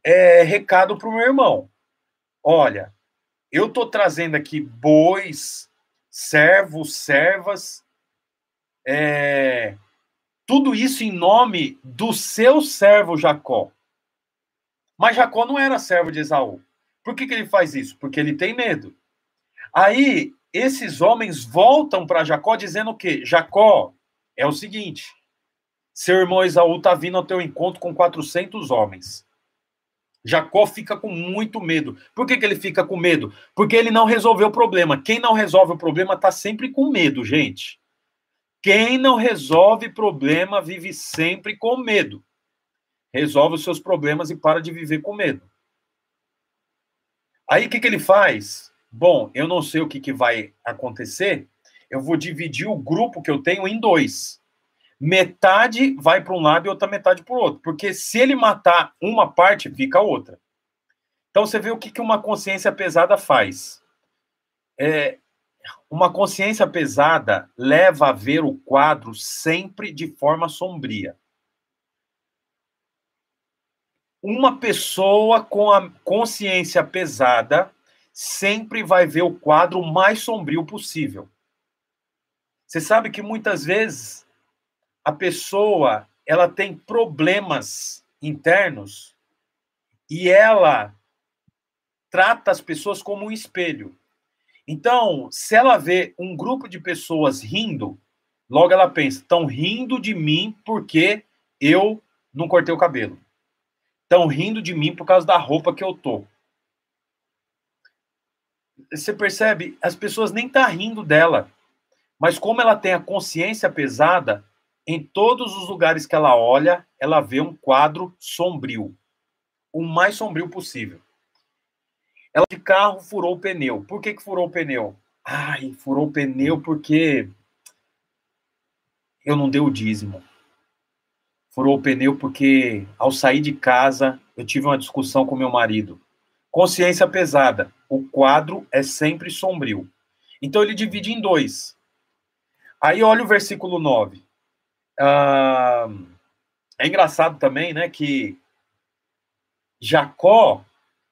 é, recado para o meu irmão. Olha, eu estou trazendo aqui bois, servos, servas, é, tudo isso em nome do seu servo Jacó. Mas Jacó não era servo de Esaú. Por que, que ele faz isso? Porque ele tem medo. Aí, esses homens voltam para Jacó dizendo o quê? Jacó, é o seguinte, seu irmão Esaú está vindo ao teu encontro com 400 homens. Jacó fica com muito medo. Por que, que ele fica com medo? Porque ele não resolveu o problema. Quem não resolve o problema está sempre com medo, gente. Quem não resolve problema vive sempre com medo. Resolve os seus problemas e para de viver com medo. Aí o que, que ele faz? Bom, eu não sei o que, que vai acontecer. Eu vou dividir o grupo que eu tenho em dois metade vai para um lado e outra metade para o outro. Porque se ele matar uma parte, fica a outra. Então você vê o que, que uma consciência pesada faz. É, uma consciência pesada leva a ver o quadro sempre de forma sombria. Uma pessoa com a consciência pesada sempre vai ver o quadro mais sombrio possível. Você sabe que muitas vezes a pessoa ela tem problemas internos e ela trata as pessoas como um espelho. Então, se ela vê um grupo de pessoas rindo, logo ela pensa: estão rindo de mim porque eu não cortei o cabelo. Estão rindo de mim por causa da roupa que eu tô. Você percebe? As pessoas nem tá rindo dela. Mas como ela tem a consciência pesada, em todos os lugares que ela olha, ela vê um quadro sombrio, o mais sombrio possível. Ela de carro furou o pneu. Por que, que furou o pneu? Ai, furou o pneu porque eu não dei o dízimo. Furou o pneu porque ao sair de casa eu tive uma discussão com meu marido. Consciência pesada. O quadro é sempre sombrio. Então ele divide em dois. Aí olha o versículo 9. Ah, é engraçado também, né, que Jacó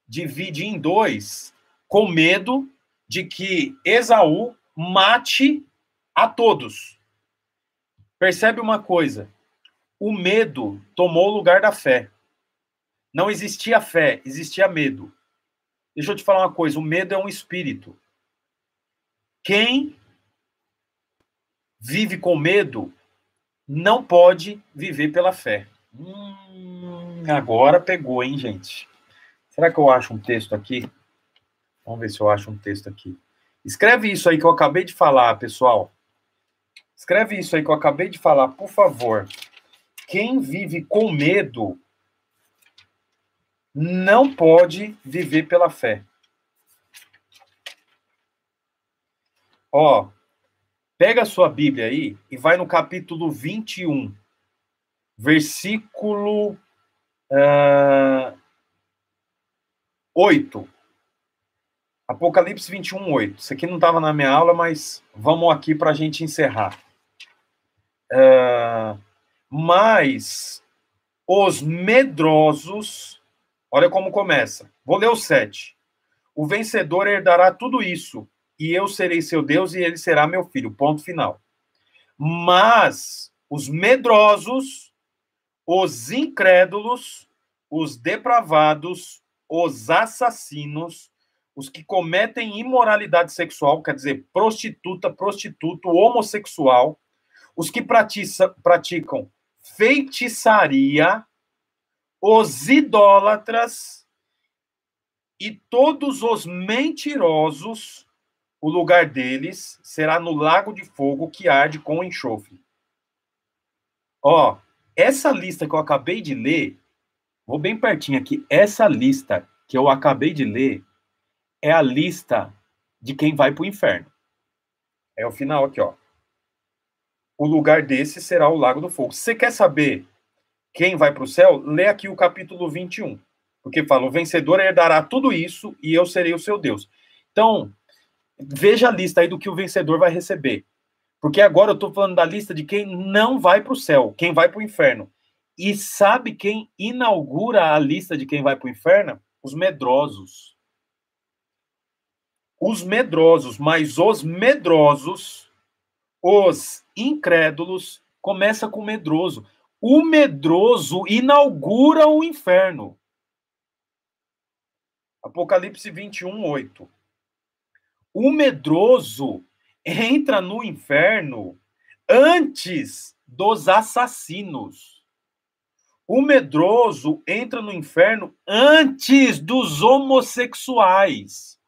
divide em dois com medo de que Esaú mate a todos. Percebe uma coisa? O medo tomou o lugar da fé. Não existia fé, existia medo. Deixa eu te falar uma coisa: o medo é um espírito. Quem vive com medo não pode viver pela fé. Hum, agora pegou, hein, gente? Será que eu acho um texto aqui? Vamos ver se eu acho um texto aqui. Escreve isso aí que eu acabei de falar, pessoal. Escreve isso aí que eu acabei de falar, por favor. Quem vive com medo não pode viver pela fé. Ó, pega a sua Bíblia aí e vai no capítulo 21, versículo uh, 8. Apocalipse 21, 8. Isso aqui não estava na minha aula, mas vamos aqui para a gente encerrar. Uh, mas os medrosos, olha como começa. Vou ler o 7. O vencedor herdará tudo isso, e eu serei seu Deus, e ele será meu filho. Ponto final. Mas os medrosos, os incrédulos, os depravados, os assassinos, os que cometem imoralidade sexual, quer dizer, prostituta, prostituto, homossexual, os que praticam feitiçaria, os idólatras e todos os mentirosos, o lugar deles será no lago de fogo que arde com enxofre. Ó, essa lista que eu acabei de ler, vou bem pertinho aqui, essa lista que eu acabei de ler é a lista de quem vai para o inferno. É o final aqui, ó. O lugar desse será o Lago do Fogo. Você quer saber quem vai para o céu? Lê aqui o capítulo 21. Porque fala: o vencedor herdará tudo isso e eu serei o seu Deus. Então, veja a lista aí do que o vencedor vai receber. Porque agora eu estou falando da lista de quem não vai para o céu, quem vai para o inferno. E sabe quem inaugura a lista de quem vai para o inferno? Os medrosos os medrosos, mas os medrosos, os incrédulos, começa com medroso. O medroso inaugura o inferno. Apocalipse 21, 8. O medroso entra no inferno antes dos assassinos. O medroso entra no inferno antes dos homossexuais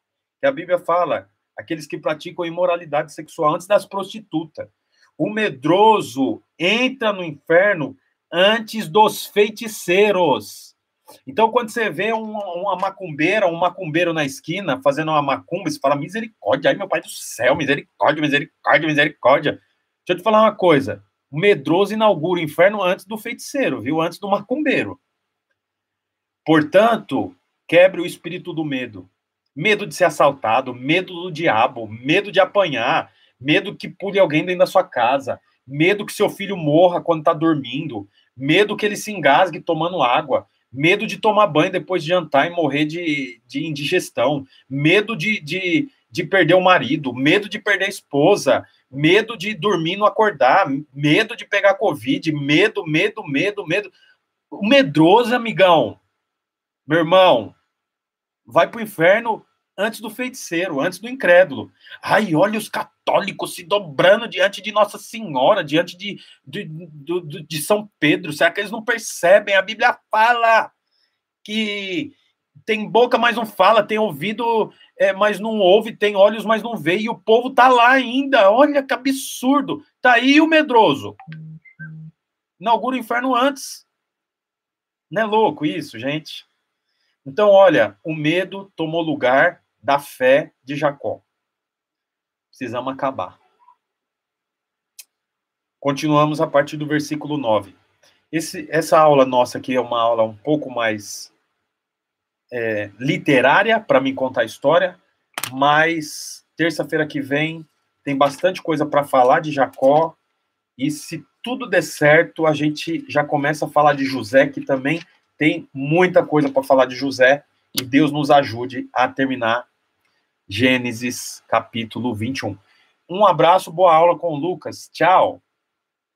que a Bíblia fala, aqueles que praticam imoralidade sexual antes das prostitutas. O medroso entra no inferno antes dos feiticeiros. Então, quando você vê uma, uma macumbeira, um macumbeiro na esquina fazendo uma macumba, você fala, misericórdia, ai meu pai do céu, misericórdia, misericórdia, misericórdia. Deixa eu te falar uma coisa. O medroso inaugura o inferno antes do feiticeiro, viu? Antes do macumbeiro. Portanto, quebre o espírito do medo medo de ser assaltado, medo do diabo, medo de apanhar, medo que pule alguém dentro da sua casa, medo que seu filho morra quando está dormindo, medo que ele se engasgue tomando água, medo de tomar banho depois de jantar e morrer de, de indigestão, medo de, de, de perder o marido, medo de perder a esposa, medo de dormir e não acordar, medo de pegar Covid, medo, medo, medo, medo. O medroso, amigão, meu irmão, vai para o inferno antes do feiticeiro, antes do incrédulo. Ai, olha os católicos se dobrando diante de Nossa Senhora, diante de, de, de, de São Pedro. Será que eles não percebem? A Bíblia fala que tem boca, mas não fala, tem ouvido, é, mas não ouve, tem olhos, mas não vê, e o povo tá lá ainda. Olha que absurdo. Tá aí o medroso. Inaugura o inferno antes. Não é louco isso, gente? Então, olha, o medo tomou lugar da fé de Jacó. Precisamos acabar. Continuamos a partir do versículo 9. Esse, essa aula nossa aqui é uma aula um pouco mais é, literária para me contar a história, mas terça-feira que vem tem bastante coisa para falar de Jacó. E se tudo der certo, a gente já começa a falar de José, que também tem muita coisa para falar de José e Deus nos ajude a terminar Gênesis capítulo 21. Um abraço, boa aula com o Lucas. Tchau.